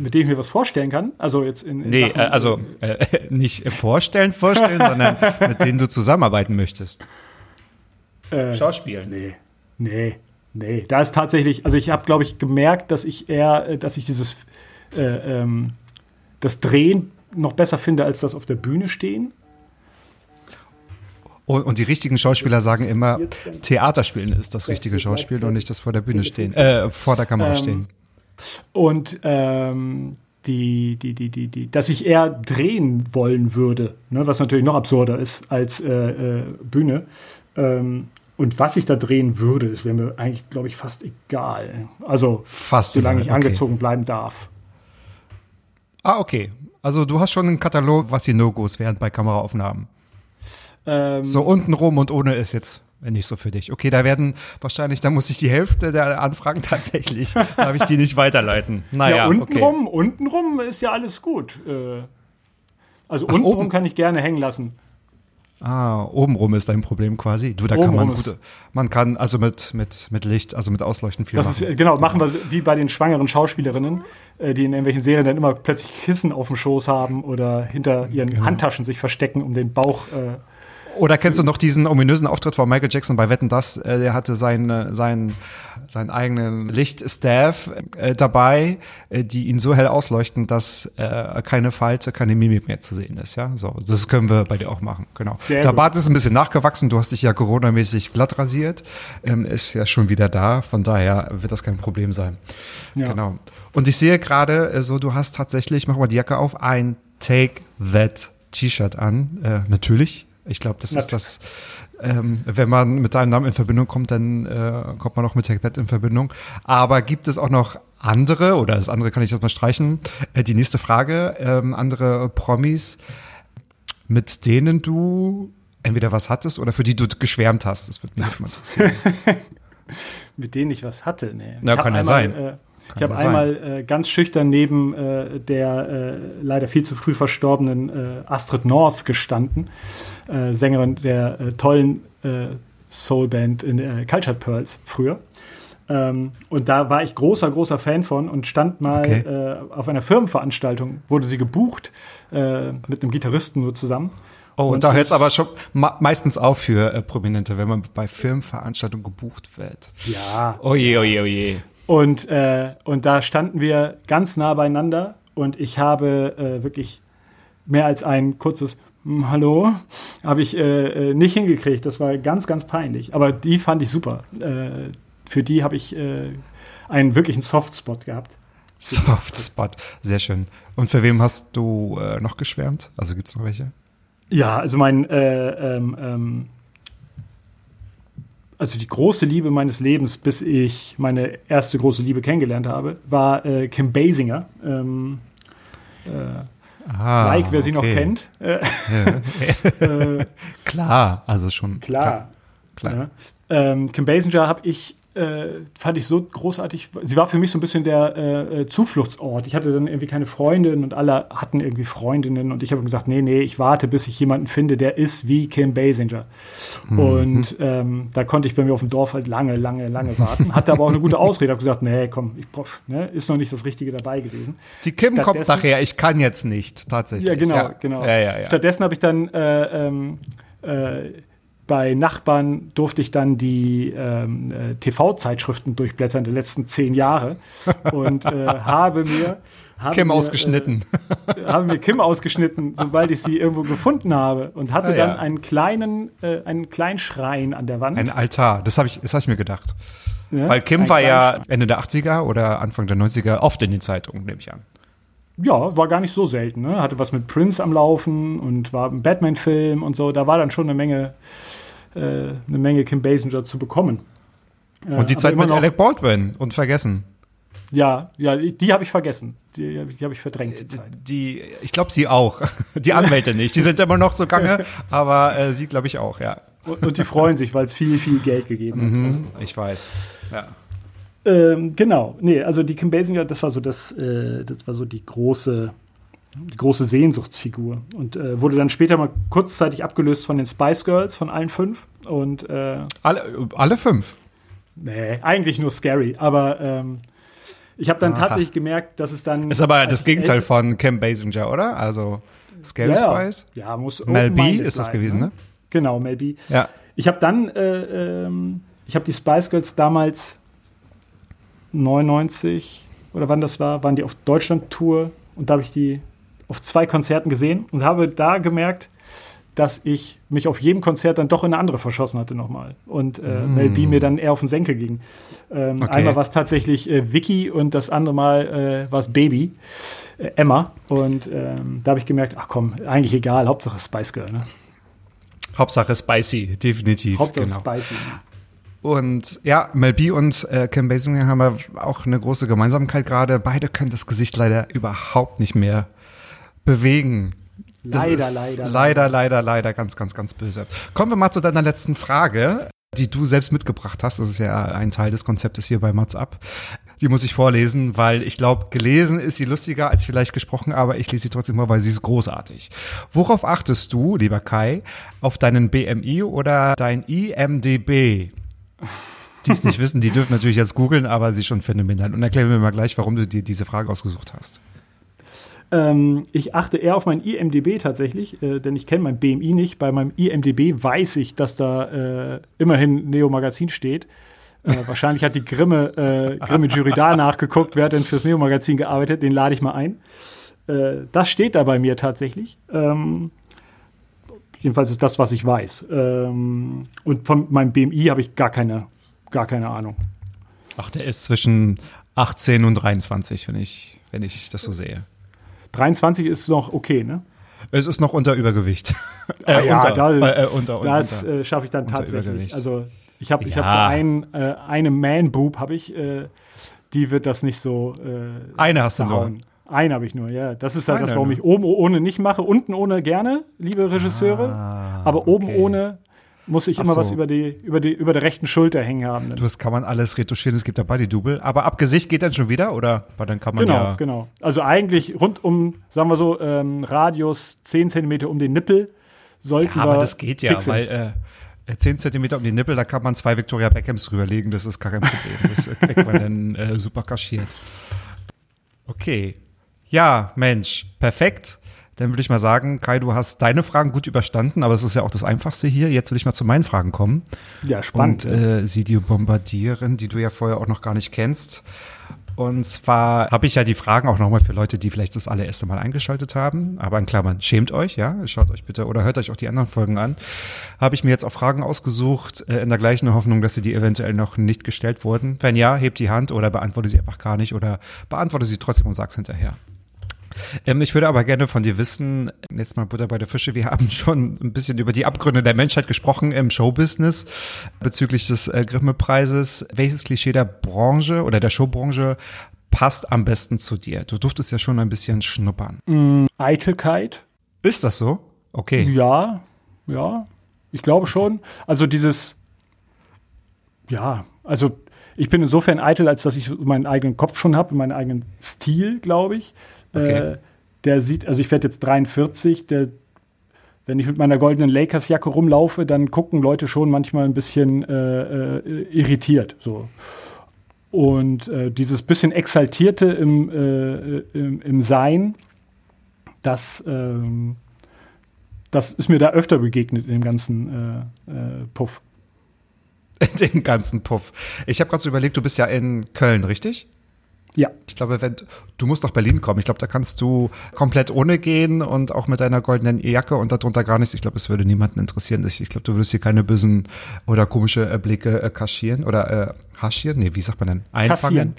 Mit dem ich mir was vorstellen kann. Also jetzt in, in Nee, Sachen, äh, also äh, nicht vorstellen, vorstellen, sondern mit denen du zusammenarbeiten möchtest. äh, Schauspielen. Nee, nee, nee. Da ist tatsächlich, also ich habe, glaube ich, gemerkt, dass ich eher, äh, dass ich dieses, äh, ähm, das Drehen noch besser finde, als das auf der Bühne stehen. Und, und die richtigen Schauspieler sagen immer, Theaterspielen ist das richtige Schauspiel und nicht das vor der Bühne stehen, äh, vor der Kamera Ähm, stehen. Und ähm, die, die, die, die, die, dass ich eher drehen wollen würde, ne, was natürlich noch absurder ist als äh, äh, Bühne. Ähm, und was ich da drehen würde, das wäre mir eigentlich, glaube ich, fast egal. Also, Fast solange egal, ich okay. angezogen bleiben darf. Ah, okay. Also du hast schon einen Katalog, was die No-Gos wären bei Kameraaufnahmen. Ähm, So unten rum und ohne ist jetzt nicht so für dich. Okay, da werden wahrscheinlich, da muss ich die Hälfte der Anfragen tatsächlich, darf ich die nicht weiterleiten. Naja, ja, okay. untenrum, untenrum ist ja alles gut. Äh, also untenrum oben. kann ich gerne hängen lassen. Ah, obenrum ist dein Problem quasi. Du, da kann Obenrum man gute, man kann also mit, mit, mit Licht, also mit Ausleuchten viel Das machen. ist, äh, genau, machen wir wie bei den schwangeren Schauspielerinnen, äh, die in irgendwelchen Serien dann immer plötzlich Kissen auf dem Schoß haben oder hinter ihren Genau. Handtaschen sich verstecken, um den Bauch. Äh, Oder kennst du noch diesen ominösen Auftritt von Michael Jackson bei Wetten das? Äh, der hatte seinen, seinen, seinen eigenen Lichtstaff äh, dabei, äh, die ihn so hell ausleuchten, dass äh, keine Falte, keine Mimik mehr zu sehen ist. Ja, so das können wir bei dir auch machen. Genau. Sehr Der. Bart ist ein bisschen nachgewachsen. Du hast dich ja Corona-mäßig glatt rasiert, ähm, ist ja schon wieder da. Von daher wird das kein Problem sein. Ja. Genau. Und ich sehe gerade, äh, so du hast tatsächlich, mach mal die Jacke auf, ein Take That T-Shirt an. Äh, natürlich. Ich glaube, das ist das, ähm, wenn man mit deinem Namen in Verbindung kommt, dann äh, kommt man auch mit That in Verbindung. Aber gibt es auch noch andere, oder das andere kann ich jetzt mal streichen, äh, die nächste Frage, ähm, andere Promis, mit denen du entweder was hattest oder für die du geschwärmt hast. Das würde mich interessieren. mit denen ich was hatte. Nee. Na, ich kann ja einmal, sein. Äh, ich Kann habe ja einmal äh, ganz schüchtern neben äh, der äh, leider viel zu früh verstorbenen äh, Astrid North gestanden, äh, Sängerin der äh, tollen Soulband in äh, Cultured Pearls früher. Ähm, und da war ich großer, großer Fan von und stand mal Okay. äh, auf einer Firmenveranstaltung, wurde sie gebucht äh, mit einem Gitarristen nur zusammen. Oh, und, Und da hört es aber schon meistens auf für äh, Prominente, wenn man bei Filmveranstaltungen gebucht wird. Ja, Oje, oje, oje. Und, äh, und da standen wir ganz nah beieinander und ich habe äh, wirklich mehr als ein kurzes "Hm, Hallo habe ich äh, äh, nicht hingekriegt. Das war ganz, ganz peinlich. Aber die fand ich super. Äh, für die habe ich äh, einen wirklichen Softspot gehabt. Softspot, sehr schön. Und für wem hast du noch geschwärmt? Also gibt es noch welche? Ja, also mein, äh, ähm, ähm, also die große Liebe meines Lebens, bis ich meine erste große Liebe kennengelernt habe, war äh, Kim Basinger. Ähm, äh, Ah, like, wer sie noch okay. kennt. Äh, äh, Klar, also schon. klar. Klar. Ja. Ähm, Kim Basinger habe ich, äh, fand ich so großartig. Sie war für mich so ein bisschen der äh, äh, Zufluchtsort. Ich hatte dann irgendwie keine Freundin und alle hatten irgendwie Freundinnen und ich habe gesagt, nee, nee, ich warte, bis ich jemanden finde, der ist wie Kim Basinger. Mhm. Und ähm, da konnte ich bei mir auf dem Dorf halt lange, lange, lange warten. Hatte aber auch eine gute Ausrede. Habe gesagt, nee, komm, ich ne, ist noch nicht das Richtige dabei gewesen. Die Kim kommt nachher, ich kann jetzt nicht, tatsächlich. Ja, genau, ja. genau. Ja, ja. Stattdessen habe ich dann äh, ähm, äh, bei Nachbarn durfte ich dann die ähm, äh, TV-Zeitschriften durchblättern der letzten zehn Jahre und äh, habe mir habe Kim mir, ausgeschnitten. Äh, habe mir Kim ausgeschnitten, sobald ich sie irgendwo gefunden habe und hatte Ah, ja. dann einen kleinen äh, einen kleinen Schrein an der Wand. Ein Altar, das habe ich, das hab ich mir gedacht. ne? Weil Kim war ja Ende der 80er oder Anfang der 90er oft in den Zeitungen, nehme ich an. Ja, war gar nicht so selten. Ne? Hatte was mit Prince am Laufen und war im Batman-Film und so. Da war dann schon eine Menge, eine Menge Kim Basinger zu bekommen. Äh, Und die Zeit mit noch- Alec Baldwin und vergessen. Ja, ja, die, habe ich vergessen. Die, die habe ich verdrängt. Die Zeit. Die, ich glaube, sie auch. Die Anwälte nicht. Die sind immer noch so gange, aber äh, sie glaube ich auch, ja. Und, und die freuen sich, weil es viel, viel Geld gegeben hat. Mhm, ich weiß. Ja. Ähm, genau, nee, also die Kim Basinger, das war so das, äh, das war so die große, die große Sehnsuchtsfigur und äh, wurde dann später mal kurzzeitig abgelöst von den Spice Girls, von allen fünf und äh, Alle, alle fünf. nee, eigentlich nur scary, aber ähm, ich habe dann Aha. tatsächlich gemerkt, dass es dann Ist aber das Gegenteil von Kim Basinger, oder? Also Scary ja, Spice. ja, muss Mel B ist das bleiben, gewesen, ne? Genau, Mel B. Ja. Ich habe dann, äh, ähm, ich habe die Spice Girls damals 99 oder wann das war, waren die auf Deutschland-Tour und da habe ich die auf zwei Konzerten gesehen und habe da gemerkt, dass ich mich auf jedem Konzert dann doch in eine andere verschossen hatte nochmal. Und äh, mm. Mel B mir dann eher auf den Senkel ging. Ähm, okay. Einmal war es tatsächlich äh, Vicky und das andere Mal äh, war es Baby, äh, Emma. Und ähm, da habe ich gemerkt, ach komm, eigentlich egal, Hauptsache Spice Girl. Ne? Hauptsache spicy, definitiv. Hauptsache genau. spicy. Und ja, Mel B und äh, Kim Basinger haben auch eine große Gemeinsamkeit gerade. Beide können das Gesicht leider überhaupt nicht mehr bewegen. Das leider, leider, leider. Leider, leider, ganz, ganz, ganz böse. Kommen wir mal zu deiner letzten Frage, die du selbst mitgebracht hast. Das ist ja ein Teil des Konzeptes hier bei Mats Up. Die muss ich vorlesen, weil ich glaube, gelesen ist sie lustiger als vielleicht gesprochen, aber ich lese sie trotzdem mal, weil sie ist großartig. Worauf achtest du, lieber Kai, auf deinen BMI oder dein IMDB? Die es nicht wissen, die dürfen natürlich jetzt googeln, aber sie schon phänomenal. Und erklär mir mal gleich, warum du dir diese Frage ausgesucht hast. Ähm, ich achte eher auf mein IMDB tatsächlich, äh, denn ich kenne mein BMI nicht. Bei meinem IMDB weiß ich, dass da äh, immerhin Neo Magazin steht. Äh, wahrscheinlich hat die Grimme, äh, Grimme Jury da nachgeguckt, wer hat denn fürs Neo Magazin gearbeitet, den lade ich mal ein. Äh, das steht da bei mir tatsächlich. Ähm, jedenfalls ist das, was ich weiß. Ähm, und von meinem BMI habe ich gar keine, gar keine Ahnung. Ach, der ist zwischen 18 und 23, wenn ich, wenn ich das so sehe. 23 ist noch okay, ne? Es ist noch unter Übergewicht. Ah, äh, ja, unter, da, äh, unter, das äh, schaffe ich dann tatsächlich. Also ich habe ja. ich hab so ein, äh, eine Man-Boob, habe ich, äh, die wird das nicht so. Äh, eine hast behauen. du nur. Eine habe ich nur, ja. Das ist halt eine das, warum ich oben ohne nicht mache. Unten ohne gerne, liebe Regisseure. Ah, aber oben okay. ohne muss ich Ach immer so. was über die, über, die, über der rechten Schulter hängen haben. Du, das kann man alles retuschieren, es gibt ja Body-Double. Aber ab Gesicht geht dann schon wieder, oder? Weil dann kann man genau, ja genau. Also eigentlich rund um, sagen wir so, ähm, Radius 10 cm um den Nippel sollten ja, aber das geht ja, Pixel. weil äh, 10 cm um den Nippel, da kann man zwei Victoria Beckhams drüberlegen, das ist gar kein Problem. Das äh, kriegt man dann äh, super kaschiert. Okay. Ja, Mensch, perfekt. Dann würde ich mal sagen, Kai, du hast deine Fragen gut überstanden, aber es ist ja auch das Einfachste hier. Jetzt will ich mal zu meinen Fragen kommen. Ja, spannend. Und äh, sie dir bombardieren, die du ja vorher auch noch gar nicht kennst. Und zwar habe ich ja die Fragen auch nochmal für Leute, die vielleicht das allererste Mal eingeschaltet haben. Aber in Klammern, schämt euch, ja. Schaut euch bitte oder hört euch auch die anderen Folgen an. Habe ich mir jetzt auch Fragen ausgesucht, äh, in der gleichen Hoffnung, dass sie die eventuell noch nicht gestellt wurden. Wenn ja, hebt die Hand oder beantworte sie einfach gar nicht oder beantworte sie trotzdem und sag's hinterher. Ähm, ich würde aber gerne von dir wissen, jetzt mal Butter bei der Fische, wir haben schon ein bisschen über die Abgründe der Menschheit gesprochen im Showbusiness bezüglich des äh, Grimme-Preises. Welches Klischee der Branche oder der Showbranche passt am besten zu dir? Du durftest ja schon ein bisschen schnuppern. Mm, Eitelkeit. Ist das so? Okay. Ja, ja. Ich glaube schon. Also dieses, ja, also ich bin insofern eitel, als dass ich meinen eigenen Kopf schon habe, meinen eigenen Stil, glaube ich. Okay. Äh, der sieht, also ich werde jetzt 43, der, wenn ich mit meiner goldenen Lakers-Jacke rumlaufe, dann gucken Leute schon manchmal ein bisschen äh, äh, irritiert. So. Und äh, dieses bisschen Exaltierte im, im, im, Sein, das, ähm, das ist mir da öfter begegnet in dem ganzen Puff. In dem ganzen Puff. Ich habe gerade so überlegt, du bist ja in Köln, richtig? Ja. Ich glaube, wenn du musst nach Berlin kommen. Ich glaube, da kannst du komplett ohne gehen und auch mit deiner goldenen Jacke und darunter gar nichts. Ich glaube, es würde niemanden interessieren. Ich, ich glaube, du würdest hier keine bösen oder komische äh, Blicke äh, kaschieren oder äh, haschieren. Nee, wie sagt man denn? Einfangen.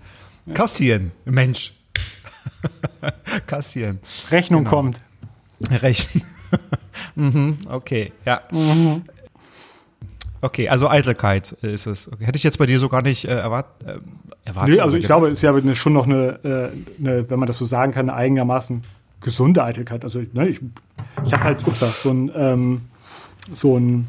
Kassieren. Kassieren. Mensch. Kassieren. Rechnung genau. kommt. Rechnung. mhm, okay, ja. Mhm. Okay, also Eitelkeit ist es. Okay. Hätte ich jetzt bei dir so gar nicht äh, erwart, äh, erwartet. Nee, also ich glaube, es ist ja schon noch eine, äh, eine, wenn man das so sagen kann, eine einigermaßen gesunde Eitelkeit. Also ne, ich, ich habe halt, ups, so ein, ähm, so ein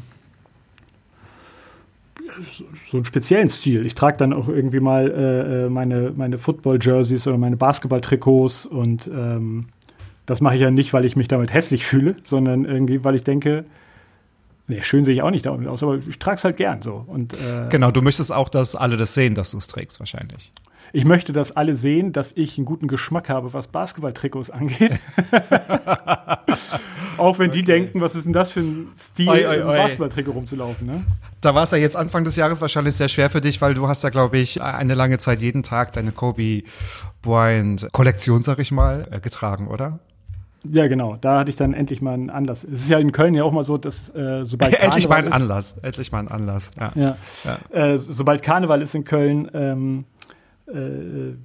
so einen speziellen Stil. Ich trage dann auch irgendwie mal äh, äh, meine, meine Football-Jerseys oder meine Basketball-Trikots und ähm, das mache ich ja nicht, weil ich mich damit hässlich fühle, sondern irgendwie, weil ich denke, Nee, schön sehe ich auch nicht damit aus, aber ich trage es halt gern so. Und, äh, genau, du möchtest auch, dass alle das sehen, dass du es trägst, wahrscheinlich. Ich möchte, dass alle sehen, dass ich einen guten Geschmack habe, was Basketballtrikots angeht. auch wenn okay. die denken, was ist denn das für ein Stil, oi, oi, oi. im Basketballtrikot rumzulaufen, ne? Da war es ja jetzt Anfang des Jahres wahrscheinlich sehr schwer für dich, weil du hast ja, glaube ich, eine lange Zeit jeden Tag deine Kobe Bryant Kollektion, sag ich mal, äh, getragen, oder? Ja, genau. Da hatte ich dann endlich mal einen Anlass. Es ist ja in Köln ja auch mal so, dass äh, sobald Endlich mal Karneval ein ist, Anlass. Endlich mal ein Anlass. Ja. Ja. Äh, sobald Karneval ist in Köln, ähm, äh,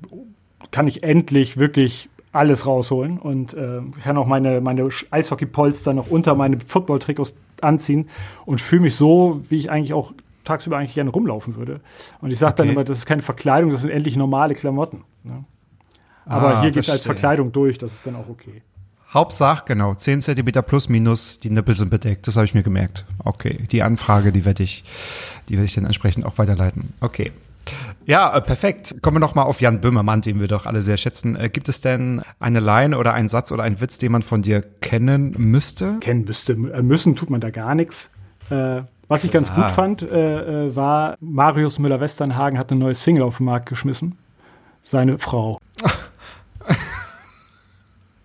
kann ich endlich wirklich alles rausholen und äh, kann auch meine, meine Eishockey-Polster noch unter meine Football-Trikots anziehen und fühle mich so, wie ich eigentlich auch tagsüber eigentlich gerne rumlaufen würde. Und ich sage dann Okay. immer, das ist keine Verkleidung, das sind endlich normale Klamotten. Ne? Aber Ah, hier geht es als. Verkleidung durch, das ist dann auch okay. Hauptsache, genau, 10 Zentimeter plus minus, die Nippel sind bedeckt. Das habe ich mir gemerkt. Okay, die Anfrage, die werde ich, die werde ich dann entsprechend auch weiterleiten. Okay. Ja, äh, perfekt. Kommen wir noch mal auf Jan Böhmermann, den wir doch alle sehr schätzen. Äh, gibt es denn eine Line oder einen Satz oder einen Witz, den man von dir kennen müsste? kennen müsste. Äh, Müssen tut man da gar nichts. Äh, was ich ganz gut fand, äh, war, Marius Müller-Westernhagen hat eine neue Single auf den Markt geschmissen. Seine Frau.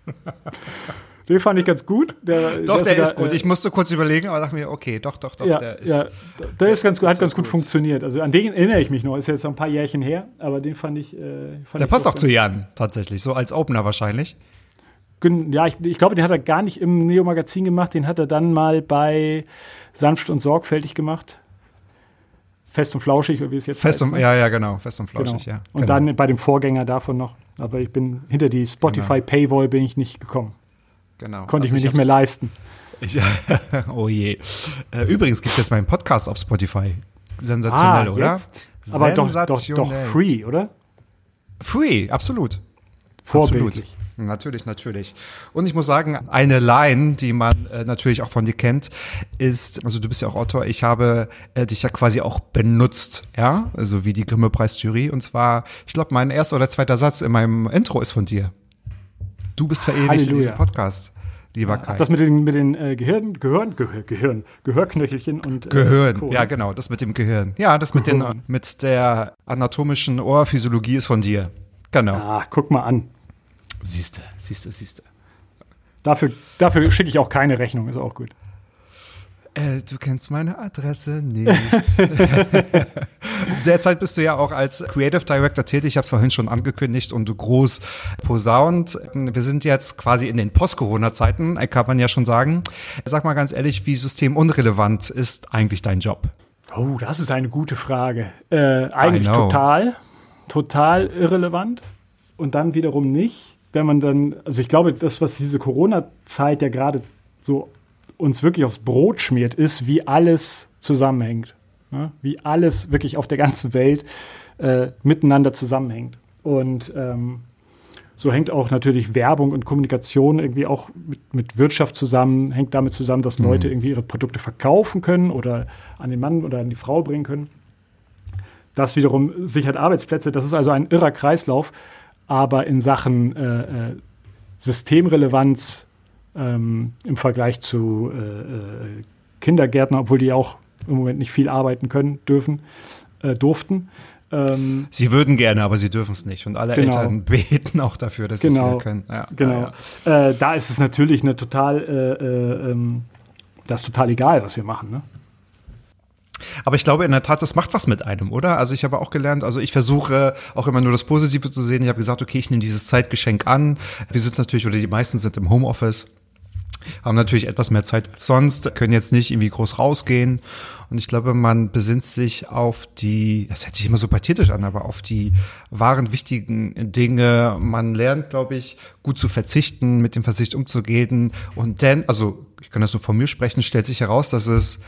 Den fand ich ganz gut. Der, Doch, der sogar, ist gut. äh, Ich musste kurz überlegen, aber dachte mir, okay, doch, doch, doch, ja, der ist. ja, der ist ganz gut, hat ist ganz so gut gut. funktioniert. Also an den erinnere ich mich noch. Ist jetzt ein paar Jährchen her, aber den fand ich. Äh, fand Der ich passt auch zu Jan, tatsächlich. So als Opener wahrscheinlich. Ja, ich, ich glaube, den hat er gar nicht im Neo-Magazin gemacht. Den hat er dann mal bei Sanft und Sorgfältig gemacht. Fest und flauschig, oder wie es jetzt Fest heißt, und, ne? ja, ja, genau. Fest und Genau. flauschig, ja. Und genau. dann bei dem Vorgänger davon noch. Aber ich bin hinter die Spotify Paywall bin ich nicht gekommen. genau. Konnte Also ich mir nicht mehr leisten. Ich, oh je. Äh, übrigens gibt es jetzt meinen Podcast auf Spotify. Sensationell, oder? Ah, jetzt? Aber doch, doch, doch free, oder? Free, absolut. Vorbildlich. Absolut. Natürlich, natürlich. Und ich muss sagen, eine Line, die man äh, natürlich auch von dir kennt, ist, also du bist ja auch Autor, ich habe äh, dich ja quasi auch benutzt, ja, also wie die Grimme-Preis-Jury. Und zwar, ich glaube, mein erster oder zweiter Satz in meinem Intro ist von dir. Du bist verewigt in diesem Podcast, lieber Kai. Ach, das mit den, mit den äh, Gehirn, Gehirn, Gehör, Gehirn, Gehörknöchelchen und äh, Gehirn, Co. ja genau, das mit dem Gehirn. Ja, das mit, den, Gehirn. mit der anatomischen Ohrphysiologie ist von dir. Genau. Ah, guck mal an. Siehste, siehste, siehste. Dafür, dafür schicke ich auch keine Rechnung, ist auch gut. Äh, du kennst meine Adresse nicht. Derzeit bist du ja auch als Creative Director tätig. Ich habe es vorhin schon angekündigt und du groß posaunt. Wir sind jetzt quasi in den Post-Corona-Zeiten, kann man ja schon sagen. Sag mal ganz ehrlich, wie systemunrelevant ist eigentlich dein Job? Oh, das ist eine gute Frage. Äh, eigentlich total, total irrelevant und dann wiederum nicht, wenn man dann, also ich glaube, das, was diese Corona-Zeit ja gerade so uns wirklich aufs Brot schmiert, ist, wie alles zusammenhängt. Ne? Wie alles wirklich auf der ganzen Welt äh, miteinander zusammenhängt. Und ähm, so hängt auch natürlich Werbung und Kommunikation irgendwie auch mit, mit Wirtschaft zusammen, hängt damit zusammen, dass Leute irgendwie ihre Produkte verkaufen können oder an den Mann oder an die Frau bringen können. Das wiederum sichert Arbeitsplätze. Das ist also ein irrer Kreislauf, aber in Sachen äh, äh, Systemrelevanz ähm, im Vergleich zu äh, äh, Kindergärtner, obwohl die auch im Moment nicht viel arbeiten können, dürfen, äh, durften. Ähm, Sie würden gerne, aber sie dürfen es nicht. Und alle Genau. Eltern beten auch dafür, dass sie es Genau. wieder können. Ja, Genau. Ja, ja. Äh, da ist es natürlich eine total, äh, ähm, das ist total egal, was wir machen. Ne? Aber ich glaube in der Tat, das macht was mit einem, oder? Also ich habe auch gelernt, also ich versuche auch immer nur das Positive zu sehen. Ich habe gesagt, okay, ich nehme dieses Zeitgeschenk an. Wir sind natürlich, oder die meisten sind im Homeoffice, haben natürlich etwas mehr Zeit als sonst, können jetzt nicht irgendwie groß rausgehen. Und ich glaube, man besinnt sich auf die, das hört sich immer so pathetisch an, aber auf die wahren wichtigen Dinge. Man lernt, glaube ich, gut zu verzichten, mit dem Verzicht umzugehen. Und dann, also ich kann das nur von mir sprechen, stellt sich heraus, dass es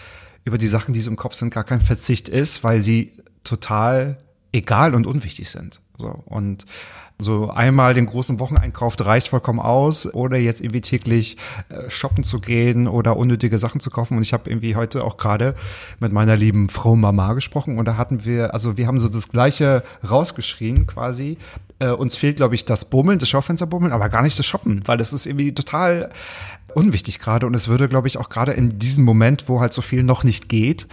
über die Sachen, die so im Kopf sind, gar kein Verzicht ist, weil sie total egal und unwichtig sind. So und so einmal den großen Wocheneinkauf reicht vollkommen aus oder jetzt irgendwie täglich äh, shoppen zu gehen oder unnötige Sachen zu kaufen. Und ich habe irgendwie heute auch gerade mit meiner lieben Frau Mama gesprochen und da hatten wir, also wir haben so das Gleiche rausgeschrien quasi. Äh, uns fehlt, glaube ich, das Bummeln, das Schaufensterbummeln, aber gar nicht das Shoppen, weil das ist irgendwie total unwichtig gerade und es würde, glaube ich, auch gerade in diesem Moment, wo halt so viel noch nicht geht,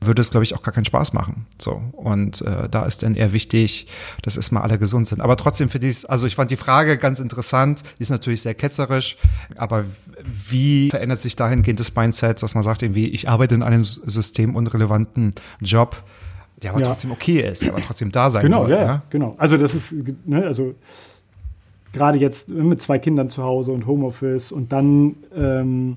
würde es, glaube ich, auch gar keinen Spaß machen. So. Und äh, da ist dann eher wichtig, dass erstmal alle gesund sind. Aber trotzdem für dies, also ich fand die Frage ganz interessant, die ist natürlich sehr ketzerisch, aber wie verändert sich dahingehend das Mindset, dass man sagt, irgendwie, ich arbeite in einem systemunrelevanten Job, der aber Ja. trotzdem okay ist, der aber trotzdem da sein Genau, soll. ja, ja, genau. Also das ist, ne, also gerade jetzt mit zwei Kindern zu Hause und Homeoffice und dann ähm,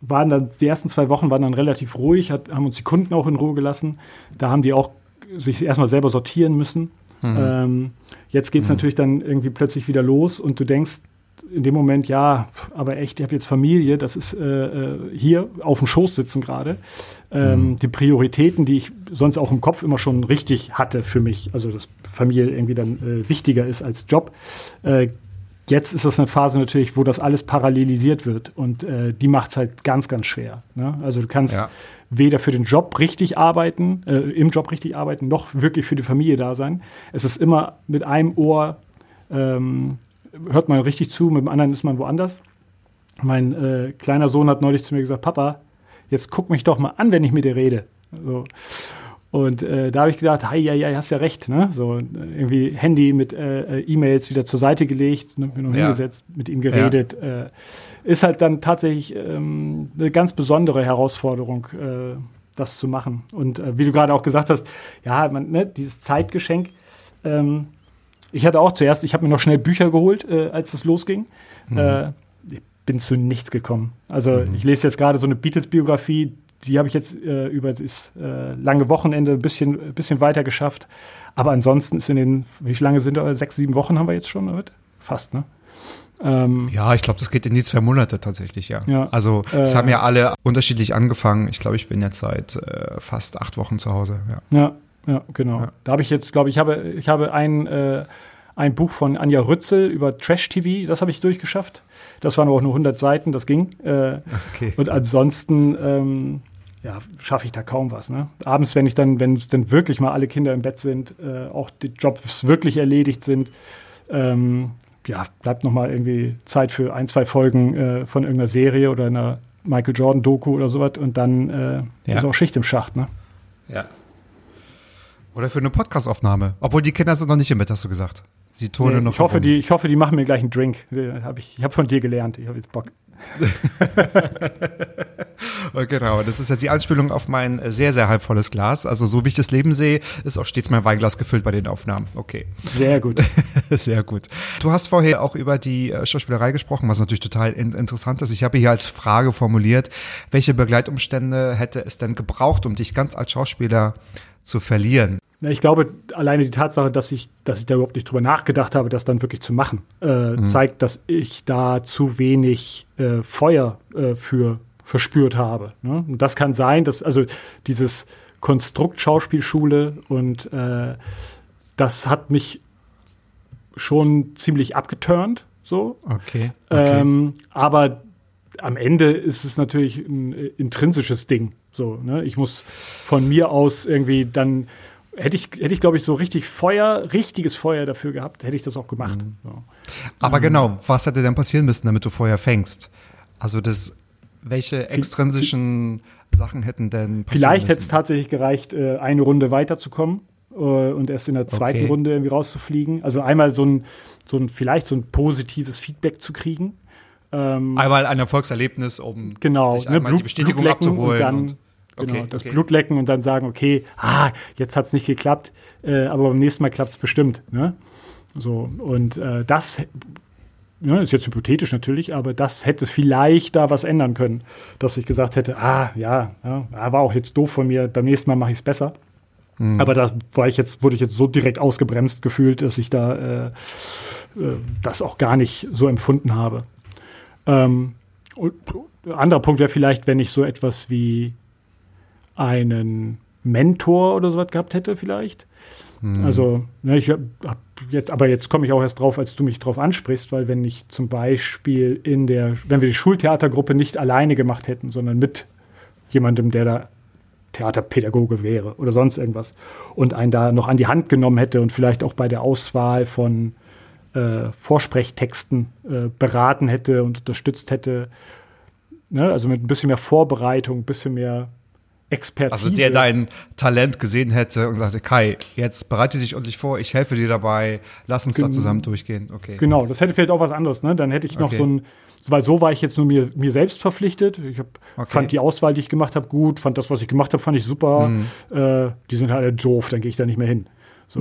waren dann die ersten zwei Wochen waren dann relativ ruhig, hat, haben uns die Kunden auch in Ruhe gelassen. Da haben die auch sich erstmal selber sortieren müssen. Mhm. Ähm, jetzt geht es mhm. natürlich dann irgendwie plötzlich wieder los und du denkst in dem Moment, ja, aber echt, ich habe jetzt Familie, das ist äh, äh, hier auf dem Schoß sitzen gerade. Ähm, mhm. Die Prioritäten, die ich sonst auch im Kopf immer schon richtig hatte für mich, also dass Familie irgendwie dann äh, wichtiger ist als Job, äh, Jetzt ist das eine Phase natürlich, wo das alles parallelisiert wird und äh, die macht es halt ganz, ganz schwer. Ne? Also du kannst ja. weder für den Job richtig arbeiten, äh, im Job richtig arbeiten, noch wirklich für die Familie da sein. Es ist immer mit einem Ohr, ähm, hört man richtig zu, mit dem anderen ist man woanders. Mein äh, kleiner Sohn hat neulich zu mir gesagt, Papa, jetzt guck mich doch mal an, wenn ich mit dir rede. So. Und äh, da habe ich gedacht, hey, ja, ja, hast ja recht, ne? So irgendwie Handy mit äh, äh, E-Mails wieder zur Seite gelegt, ne, mir noch ja. hingesetzt, mit ihm geredet. Ja. Äh, ist halt dann tatsächlich ähm, eine ganz besondere Herausforderung, äh, das zu machen. Und äh, wie du gerade auch gesagt hast, ja, man, ne, dieses Zeitgeschenk. Ähm, ich hatte auch zuerst, ich habe mir noch schnell Bücher geholt, äh, als es losging. Mhm. Äh, ich bin zu nichts gekommen. Also mhm. ich lese jetzt gerade so eine Beatles-Biografie, die habe ich jetzt äh, über das äh, lange Wochenende ein bisschen, bisschen weiter geschafft. Aber ansonsten ist in den, wie lange sind da? Sechs, sieben Wochen haben wir jetzt schon damit? Fast, ne? Ähm, ja, ich glaube, das geht in die zwei Monate tatsächlich, ja. ja also es äh, haben ja alle unterschiedlich angefangen. Ich glaube, ich bin jetzt seit äh, fast acht Wochen zu Hause. Ja, ja, ja genau. Ja. Da habe ich jetzt, glaube ich, habe, ich habe ein, äh, ein Buch von Anja Rützel über Trash-TV, das habe ich durchgeschafft. Das waren aber auch nur 100 Seiten, das ging. Äh, okay. Und ansonsten ähm, ja, schaffe ich da kaum was. Ne? Abends, wenn ich dann, wenn es dann wirklich mal alle Kinder im Bett sind, äh, auch die Jobs wirklich erledigt sind, ähm, ja, bleibt noch mal irgendwie Zeit für ein, zwei Folgen äh, von irgendeiner Serie oder einer Michael Jordan Doku oder sowas und dann äh, ja. ist auch Schicht im Schacht, ne? Ja. Oder für eine Podcastaufnahme. Obwohl die Kinder sind noch nicht im Bett, hast du gesagt. Sie turnen nee, noch. Ich hoffe, die, ich hoffe, die machen mir gleich einen Drink. Hab ich ich habe von dir gelernt. Ich habe jetzt Bock. genau, das ist jetzt die Anspielung auf mein sehr, sehr halbvolles Glas. Also so wie ich das Leben sehe, ist auch stets mein Weinglas gefüllt bei den Aufnahmen. Okay. Sehr gut. sehr gut. Du hast vorher auch über die äh, Schauspielerei gesprochen, was natürlich total in interessant ist. Ich habe hier als Frage formuliert, welche Begleitumstände hätte es denn gebraucht, um dich ganz als Schauspieler zu verlieren? Ich glaube, alleine die Tatsache, dass ich, dass ich da überhaupt nicht drüber nachgedacht habe, das dann wirklich zu machen, äh, mhm. zeigt, dass ich da zu wenig äh, Feuer äh, für verspürt habe. Ne? Und das kann sein, dass also dieses Konstrukt Schauspielschule und äh, das hat mich schon ziemlich abgeturnt. So. Okay. okay. Ähm, aber am Ende ist es natürlich ein intrinsisches Ding. So, ne? Ich muss von mir aus irgendwie dann hätte ich, hätte ich glaube ich, so richtig Feuer, richtiges Feuer dafür gehabt, hätte ich das auch gemacht. Mhm. So. Aber ähm, genau, was hätte denn passieren müssen, damit du Feuer fängst? Also das, welche extrinsischen Sachen hätten denn Vielleicht hätte es tatsächlich gereicht, äh, eine Runde weiterzukommen äh, und erst in der zweiten okay. Runde irgendwie rauszufliegen. Also einmal so ein, so ein, vielleicht so ein positives Feedback zu kriegen. Ähm, einmal ein Erfolgserlebnis, um genau, sich ne, einmal Blut, die Bestätigung abzuholen. Und dann, und Genau, okay, das okay. Blut lecken und dann sagen, okay, ah, jetzt hat es nicht geklappt, äh, aber beim nächsten Mal klappt es bestimmt. Ne? So, und äh, das ne, ist jetzt hypothetisch natürlich, aber das hätte vielleicht da was ändern können, dass ich gesagt hätte, ah, ja, ja war auch jetzt doof von mir, beim nächsten Mal mache ich es besser. Mhm. Aber da war ich jetzt, wurde ich jetzt so direkt ausgebremst gefühlt, dass ich da äh, äh das auch gar nicht so empfunden habe. Ähm, und, anderer Punkt wäre vielleicht, wenn ich so etwas wie einen Mentor oder sowas gehabt hätte, vielleicht. Hm. Also, ne, ich hab jetzt, aber jetzt komme ich auch erst drauf, als du mich drauf ansprichst, weil wenn ich zum Beispiel in der, wenn wir die Schultheatergruppe nicht alleine gemacht hätten, sondern mit jemandem, der da Theaterpädagoge wäre oder sonst irgendwas und einen da noch an die Hand genommen hätte und vielleicht auch bei der Auswahl von äh, Vorsprechtexten äh, beraten hätte und unterstützt hätte. Ne? Also mit ein bisschen mehr Vorbereitung, ein bisschen mehr Expertise. Also der dein Talent gesehen hätte und sagte, Kai, jetzt bereite dich ordentlich vor, ich helfe dir dabei, lass uns Gen da zusammen durchgehen. Okay. Genau, das hätte vielleicht auch was anderes, ne? Dann hätte ich noch okay. so ein, weil so war ich jetzt nur mir, mir selbst verpflichtet. Ich hab, okay. fand die Auswahl, die ich gemacht habe, gut, fand das, was ich gemacht habe, fand ich super. Mhm. Äh, die sind halt doof, dann gehe ich da nicht mehr hin. So.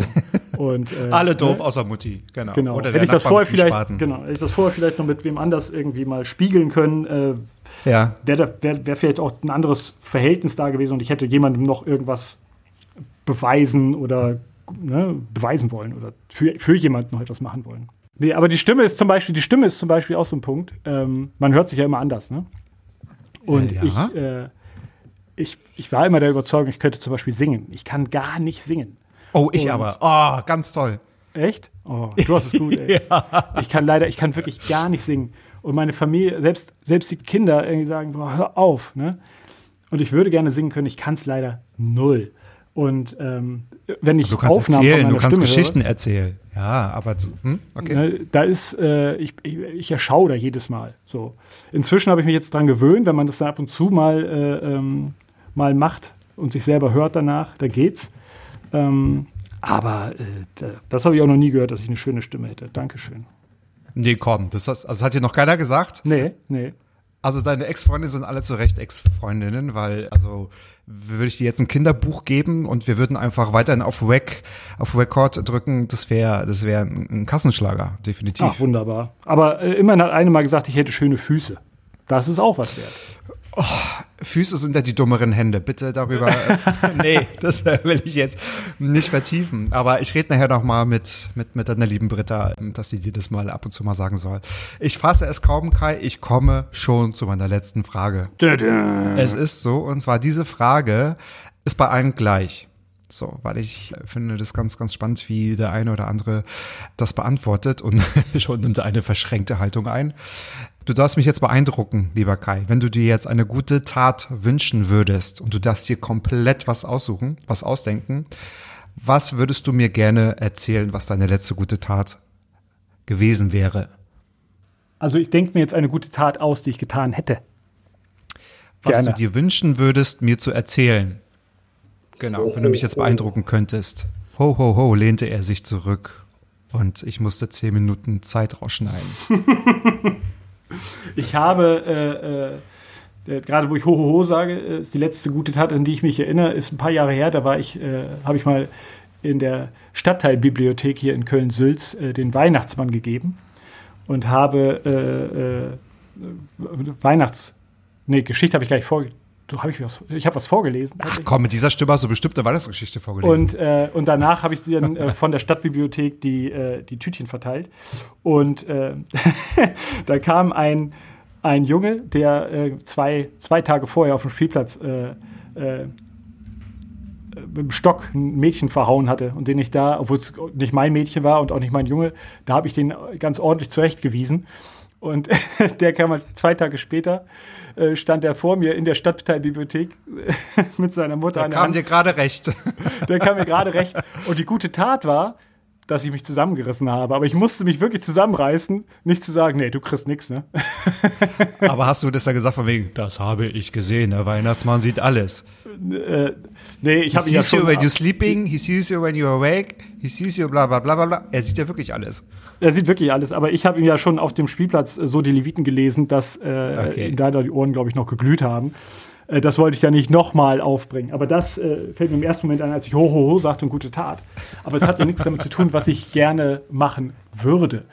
Und, äh, Alle doof, ne? außer Mutti. Genau. Genau. Oder hätte ich das vorher vielleicht, Spaten. genau, hätte ich das vorher vielleicht noch mit wem anders irgendwie mal spiegeln können, äh, Ja. wäre wär, wär vielleicht auch ein anderes Verhältnis da gewesen und ich hätte jemandem noch irgendwas beweisen oder ne, beweisen wollen oder für, für jemanden noch etwas machen wollen. Nee, aber die Stimme ist zum Beispiel, die Stimme ist zum Beispiel auch so ein Punkt. Ähm, man hört sich ja immer anders, ne? Und Ja. ich, äh, ich, ich war immer der Überzeugung, ich könnte zum Beispiel singen. Ich kann gar nicht singen. Oh, ich Und- aber. Oh, ganz toll. Echt? Oh, du hast es gut, ey. Ich kann leider, ich kann wirklich gar nicht singen. Und meine Familie, selbst, selbst die Kinder irgendwie sagen, boah, hör auf, ne? Und ich würde gerne singen können, ich kann es leider null. Und ähm, wenn ich Du kannst Aufnahmen erzählen, du kannst Stimme Geschichten erzählen. Ja, aber hm? okay. höre, ne, da ist, äh, ich, ich, ich erschau da jedes Mal. So. Inzwischen habe ich mich jetzt dran gewöhnt, wenn man das dann ab und zu mal, äh, ähm, mal macht und sich selber hört danach, da geht's. Ähm, aber äh, da, das habe ich auch noch nie gehört, dass ich eine schöne Stimme hätte. Dankeschön. Nee, komm, das, das, also das hat dir noch keiner gesagt. Nee, nee. Also deine Ex-Freunde sind alle zu Recht Ex-Freundinnen, weil, also würde ich dir jetzt ein Kinderbuch geben und wir würden einfach weiterhin auf Rec, auf Record drücken, das wäre das wäre ein, Kassenschlager, definitiv. Ach, wunderbar. Aber äh, immerhin hat eine mal gesagt, ich hätte schöne Füße. Das ist auch was wert. Füße sind ja die dummeren Hände. Bitte darüber. nee, das will ich jetzt nicht vertiefen. Aber ich rede nachher noch mal mit, mit, mit deiner lieben Britta, dass sie dir das mal ab und zu mal sagen soll. Ich fasse es kaum, Kai. Ich komme schon zu meiner letzten Frage. Es ist so, und zwar diese Frage ist bei allen gleich. So, weil ich finde das ganz, ganz spannend, wie der eine oder andere das beantwortet und schon nimmt er eine verschränkte Haltung ein. Du darfst mich jetzt beeindrucken, lieber Kai. Wenn du dir jetzt eine gute Tat wünschen würdest und du darfst dir komplett was aussuchen, was ausdenken, was würdest du mir gerne erzählen, was deine letzte gute Tat gewesen wäre? Also ich denke mir jetzt eine gute Tat aus, die ich getan hätte. Was Gerne. du dir wünschen würdest, mir zu erzählen. Genau, wenn du mich jetzt beeindrucken könntest. Ho, ho, ho, lehnte er sich zurück und ich musste zehn Minuten Zeit rausschneiden. Ich habe, äh, äh, gerade wo ich Ho, Ho, Ho sage, äh, ist die letzte gute Tat, an die ich mich erinnere, ist ein paar Jahre her. Da war ich, äh, habe ich mal in der Stadtteilbibliothek hier in Köln-Sülz äh, den Weihnachtsmann gegeben und habe äh, Weihnachts... Nee, Geschichte habe ich gleich vor... Du, hab ich was, ich habe was vorgelesen. Ach komm, mit dieser Stimme hast du bestimmt eine Weihnachtsgeschichte vorgelesen. Und, äh, und danach habe ich dann äh, von der Stadtbibliothek die, äh, die Tütchen verteilt. Und äh, da kam ein, ein Junge, der äh, zwei, zwei Tage vorher auf dem Spielplatz äh, äh, mit dem Stock ein Mädchen verhauen hatte und den ich da, obwohl es nicht mein Mädchen war und auch nicht mein Junge, da habe ich den ganz ordentlich zurechtgewiesen. Und der kam halt zwei Tage später, äh, stand er vor mir in der Stadtteilbibliothek mit seiner Mutter an der kam Hand. dir gerade recht. Der kam mir gerade recht. Und die gute Tat war, dass ich mich zusammengerissen habe. Aber ich musste mich wirklich zusammenreißen, nicht zu sagen, nee, du kriegst nix, ne? Aber hast du das da gesagt von wegen, das habe ich gesehen, der Weihnachtsmann sieht alles. Äh, nee, ich He habe ihn ja sees you schon. when you're sleeping, he sees you when you're awake, he sees you bla bla bla bla. Er sieht ja wirklich alles. Er sieht wirklich alles, aber ich habe ihm ja schon auf dem Spielplatz äh, so die Leviten gelesen, dass äh, Okay. da die Ohren, glaube ich, noch geglüht haben. Äh, das wollte ich ja nicht nochmal aufbringen. Aber das äh, fällt mir im ersten Moment an, als ich ho, ho, ho sagte und gute Tat. Aber es hat ja nichts damit zu tun, was ich gerne machen würde.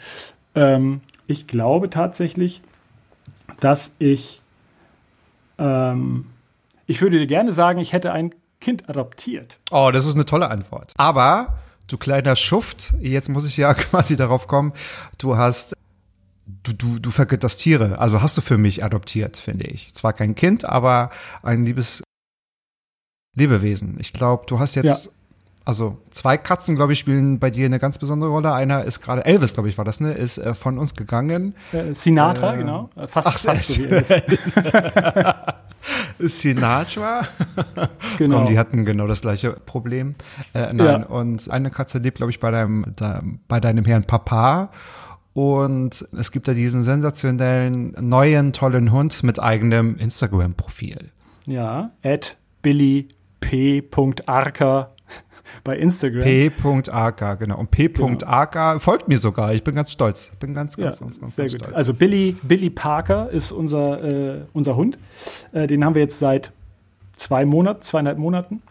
Ähm, ich glaube tatsächlich, dass ich, ähm, ich würde dir gerne sagen, ich hätte ein Kind adoptiert. Oh, das ist eine tolle Antwort. Aber, du kleiner Schuft, jetzt muss ich ja quasi darauf kommen, du hast, du, du, du vergötterst Tiere. Also hast du für mich adoptiert, finde ich. Zwar kein Kind, aber ein liebes Lebewesen. Ich glaube, du hast jetzt, Ja. Also zwei Katzen, glaube ich, spielen bei dir eine ganz besondere Rolle. Einer ist gerade, Elvis, glaube ich, war das, ne, ist äh, von uns gegangen. Äh, Sinatra, Äh, genau. Äh, Fast, ach, fast so. Sinatra. Genau. Komm, die hatten genau das gleiche Problem. Äh, nein, Ja. und eine Katze lebt, glaube ich, bei deinem, da, bei deinem Herrn Papa. Und es gibt da diesen sensationellen, neuen, tollen Hund mit eigenem Instagram-Profil. Ja, at Billy P. Arker bei Instagram. P.AK, genau. Und P.AK folgt mir sogar. Ich bin ganz stolz. Bin ganz, ja, ganz, ganz, ganz, sehr ganz gut. stolz. Also Billy, Billy Parker ist unser, äh, unser Hund. Äh, den haben wir jetzt seit zwei Monaten, zweieinhalb Monaten.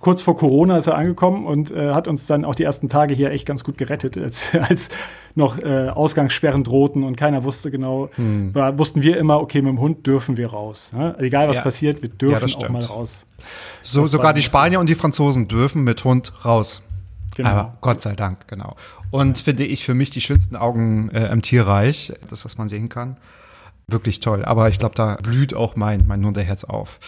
Kurz vor Corona ist er angekommen und äh, hat uns dann auch die ersten Tage hier echt ganz gut gerettet, als, als noch äh, Ausgangssperren drohten und keiner wusste genau, Hm. war, wussten wir immer, okay, mit dem Hund dürfen wir raus. Ne? Egal was Ja. passiert, wir Ja, dürfen das auch mal raus. So, Das sogar die Spanier und die Franzosen dürfen mit Hund raus. Genau. Aber Gott sei Dank, genau. Und finde ich für mich die schönsten Augen äh, im Tierreich, das, was man sehen kann. Wirklich toll. Aber ich glaube, da blüht auch mein, mein Hundeherz auf.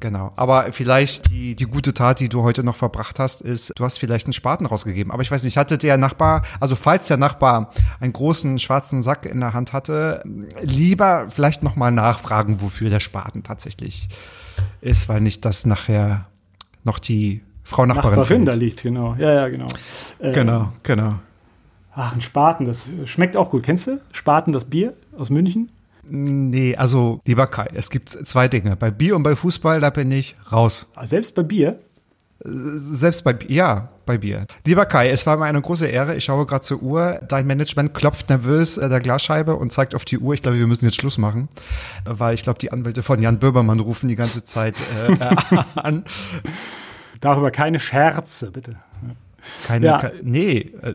Genau. Aber vielleicht die, die gute Tat, die du heute noch verbracht hast, ist, du hast vielleicht einen Spaten rausgegeben. Aber ich weiß nicht, hatte der Nachbar, also falls der Nachbar einen großen schwarzen Sack in der Hand hatte, lieber vielleicht nochmal nachfragen, wofür der Spaten tatsächlich ist, weil nicht das nachher noch die Frau Nachbarin, Nachbarin da liegt, genau. Ja, ja, genau. Äh, Genau, genau. Ach, ein Spaten, das schmeckt auch gut. Kennst du? Spaten, das Bier aus München? Nee, also lieber Kai, es gibt zwei Dinge. Bei Bier und bei Fußball, da bin ich raus. Ah, Selbst bei Bier? Selbst bei Bier, ja, bei Bier. Lieber Kai, es war mir eine große Ehre. Ich schaue gerade zur Uhr. Dein Management klopft nervös äh, der Glasscheibe und zeigt auf die Uhr. Ich glaube, wir müssen jetzt Schluss machen, äh, weil ich glaube, die Anwälte von Jan Böbermann rufen die ganze Zeit äh, äh, an. Darüber keine Scherze, bitte. Keine, Ja. ke- nee, äh,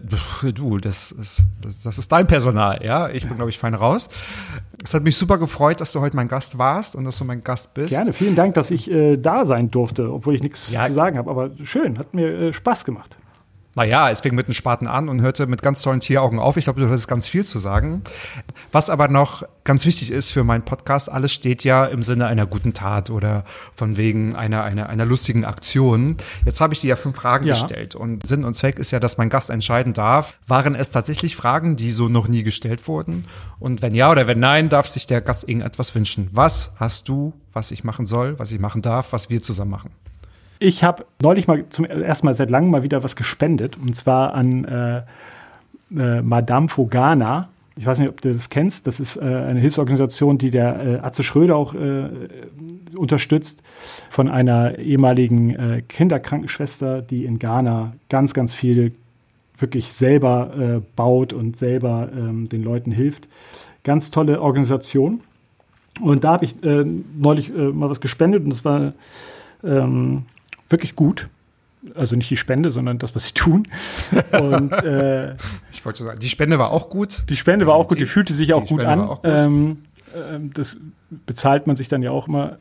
du, das ist, das, das ist dein Personal, ja. Ich bin, glaube ich, fein raus. Es hat mich super gefreut, dass du heute mein Gast warst und dass du mein Gast bist. Gerne, vielen Dank, dass ich äh, da sein durfte, obwohl ich nichts Ja. zu sagen habe. Aber schön, hat mir äh, Spaß gemacht. Naja, es fing mit einem Spaten an und hörte mit ganz tollen Tieraugen auf. Ich glaube, du hattest ganz viel zu sagen. Was aber noch ganz wichtig ist für meinen Podcast, alles steht ja im Sinne einer guten Tat oder von wegen einer, einer, einer lustigen Aktion. Jetzt habe ich dir ja fünf Fragen Ja. gestellt und Sinn und Zweck ist ja, dass mein Gast entscheiden darf, waren es tatsächlich Fragen, die so noch nie gestellt wurden? Und wenn ja oder wenn nein, darf sich der Gast irgendetwas wünschen. Was hast du, was ich machen soll, was ich machen darf, was wir zusammen machen? Ich habe neulich mal zum ersten Mal seit langem mal wieder was gespendet und zwar an äh, äh, Madame Fogana. Ich weiß nicht, ob du das kennst. Das ist äh, eine Hilfsorganisation, die der äh, Atze Schröder auch äh, unterstützt, von einer ehemaligen äh, Kinderkrankenschwester, die in Ghana ganz, ganz viel wirklich selber baut und selber ähm, den Leuten hilft. Ganz tolle Organisation. Und da habe ich neulich mal was gespendet und das war ähm, wirklich gut. Also nicht die Spende, sondern das, was sie tun. Und äh, Ich wollte sagen, die Spende war auch gut. die Spende war auch gut, die fühlte sich auch gut Spende an. auch gut. Ähm, ähm, das bezahlt man sich dann ja auch immer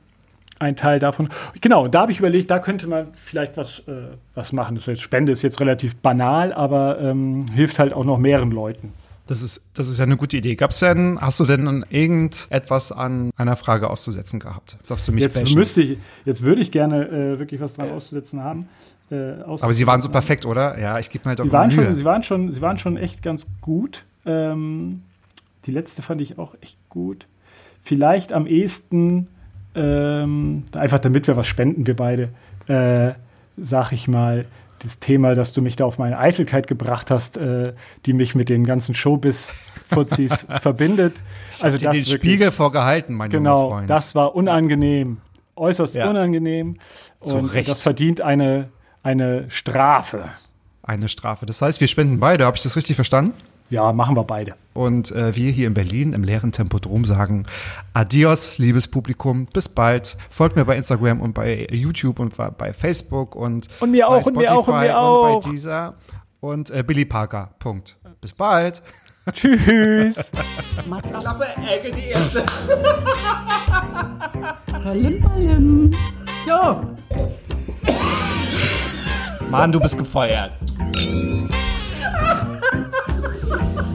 ein Teil davon. Genau, da habe ich überlegt, da könnte man vielleicht was, äh, was machen. Das heißt, Spende ist jetzt relativ banal, aber ähm, hilft halt auch noch mehreren Leuten. Das ist, das ist ja eine gute Idee. Gab's denn, hast du denn irgendetwas an einer Frage auszusetzen gehabt? Jetzt darfst du mich Jetzt bashen. müsste ich, jetzt würde ich gerne äh, wirklich was dran auszusetzen haben. Äh, Aber sie waren so perfekt, oder? Ja, ich gebe mir halt auch Sie waren, Mühe. schon, sie, waren schon, sie waren schon echt ganz gut. Ähm, die letzte fand ich auch echt gut. Vielleicht am ehesten, ähm, einfach damit wir was spenden, wir beide, äh, sag ich mal, das Thema, dass du mich da auf meine Eitelkeit gebracht hast, äh, die mich mit den ganzen Showbiz-Fuzis verbindet. Also Dir den wirklich- Spiegel vorgehalten, mein Genau, Freund. das war unangenehm. Äußerst Ja. unangenehm. Zu und Recht. das verdient eine, eine Strafe. Eine Strafe. Das heißt, wir spenden beide. Habe ich das richtig verstanden? Ja, machen wir beide. Und äh, wir hier in Berlin im leeren Tempodrom sagen Adios, liebes Publikum. Bis bald. Folgt mir bei Instagram und bei YouTube und bei Facebook und, Und mir bei auch, und mir auch, und mir Spotify auch. Und bei dieser und äh, Billy Parker. Punkt. Bis bald. Tschüss. Mats ab. Klappe, Ecke, die erste. Ballim, ballim. So. Mann, du bist gefeuert.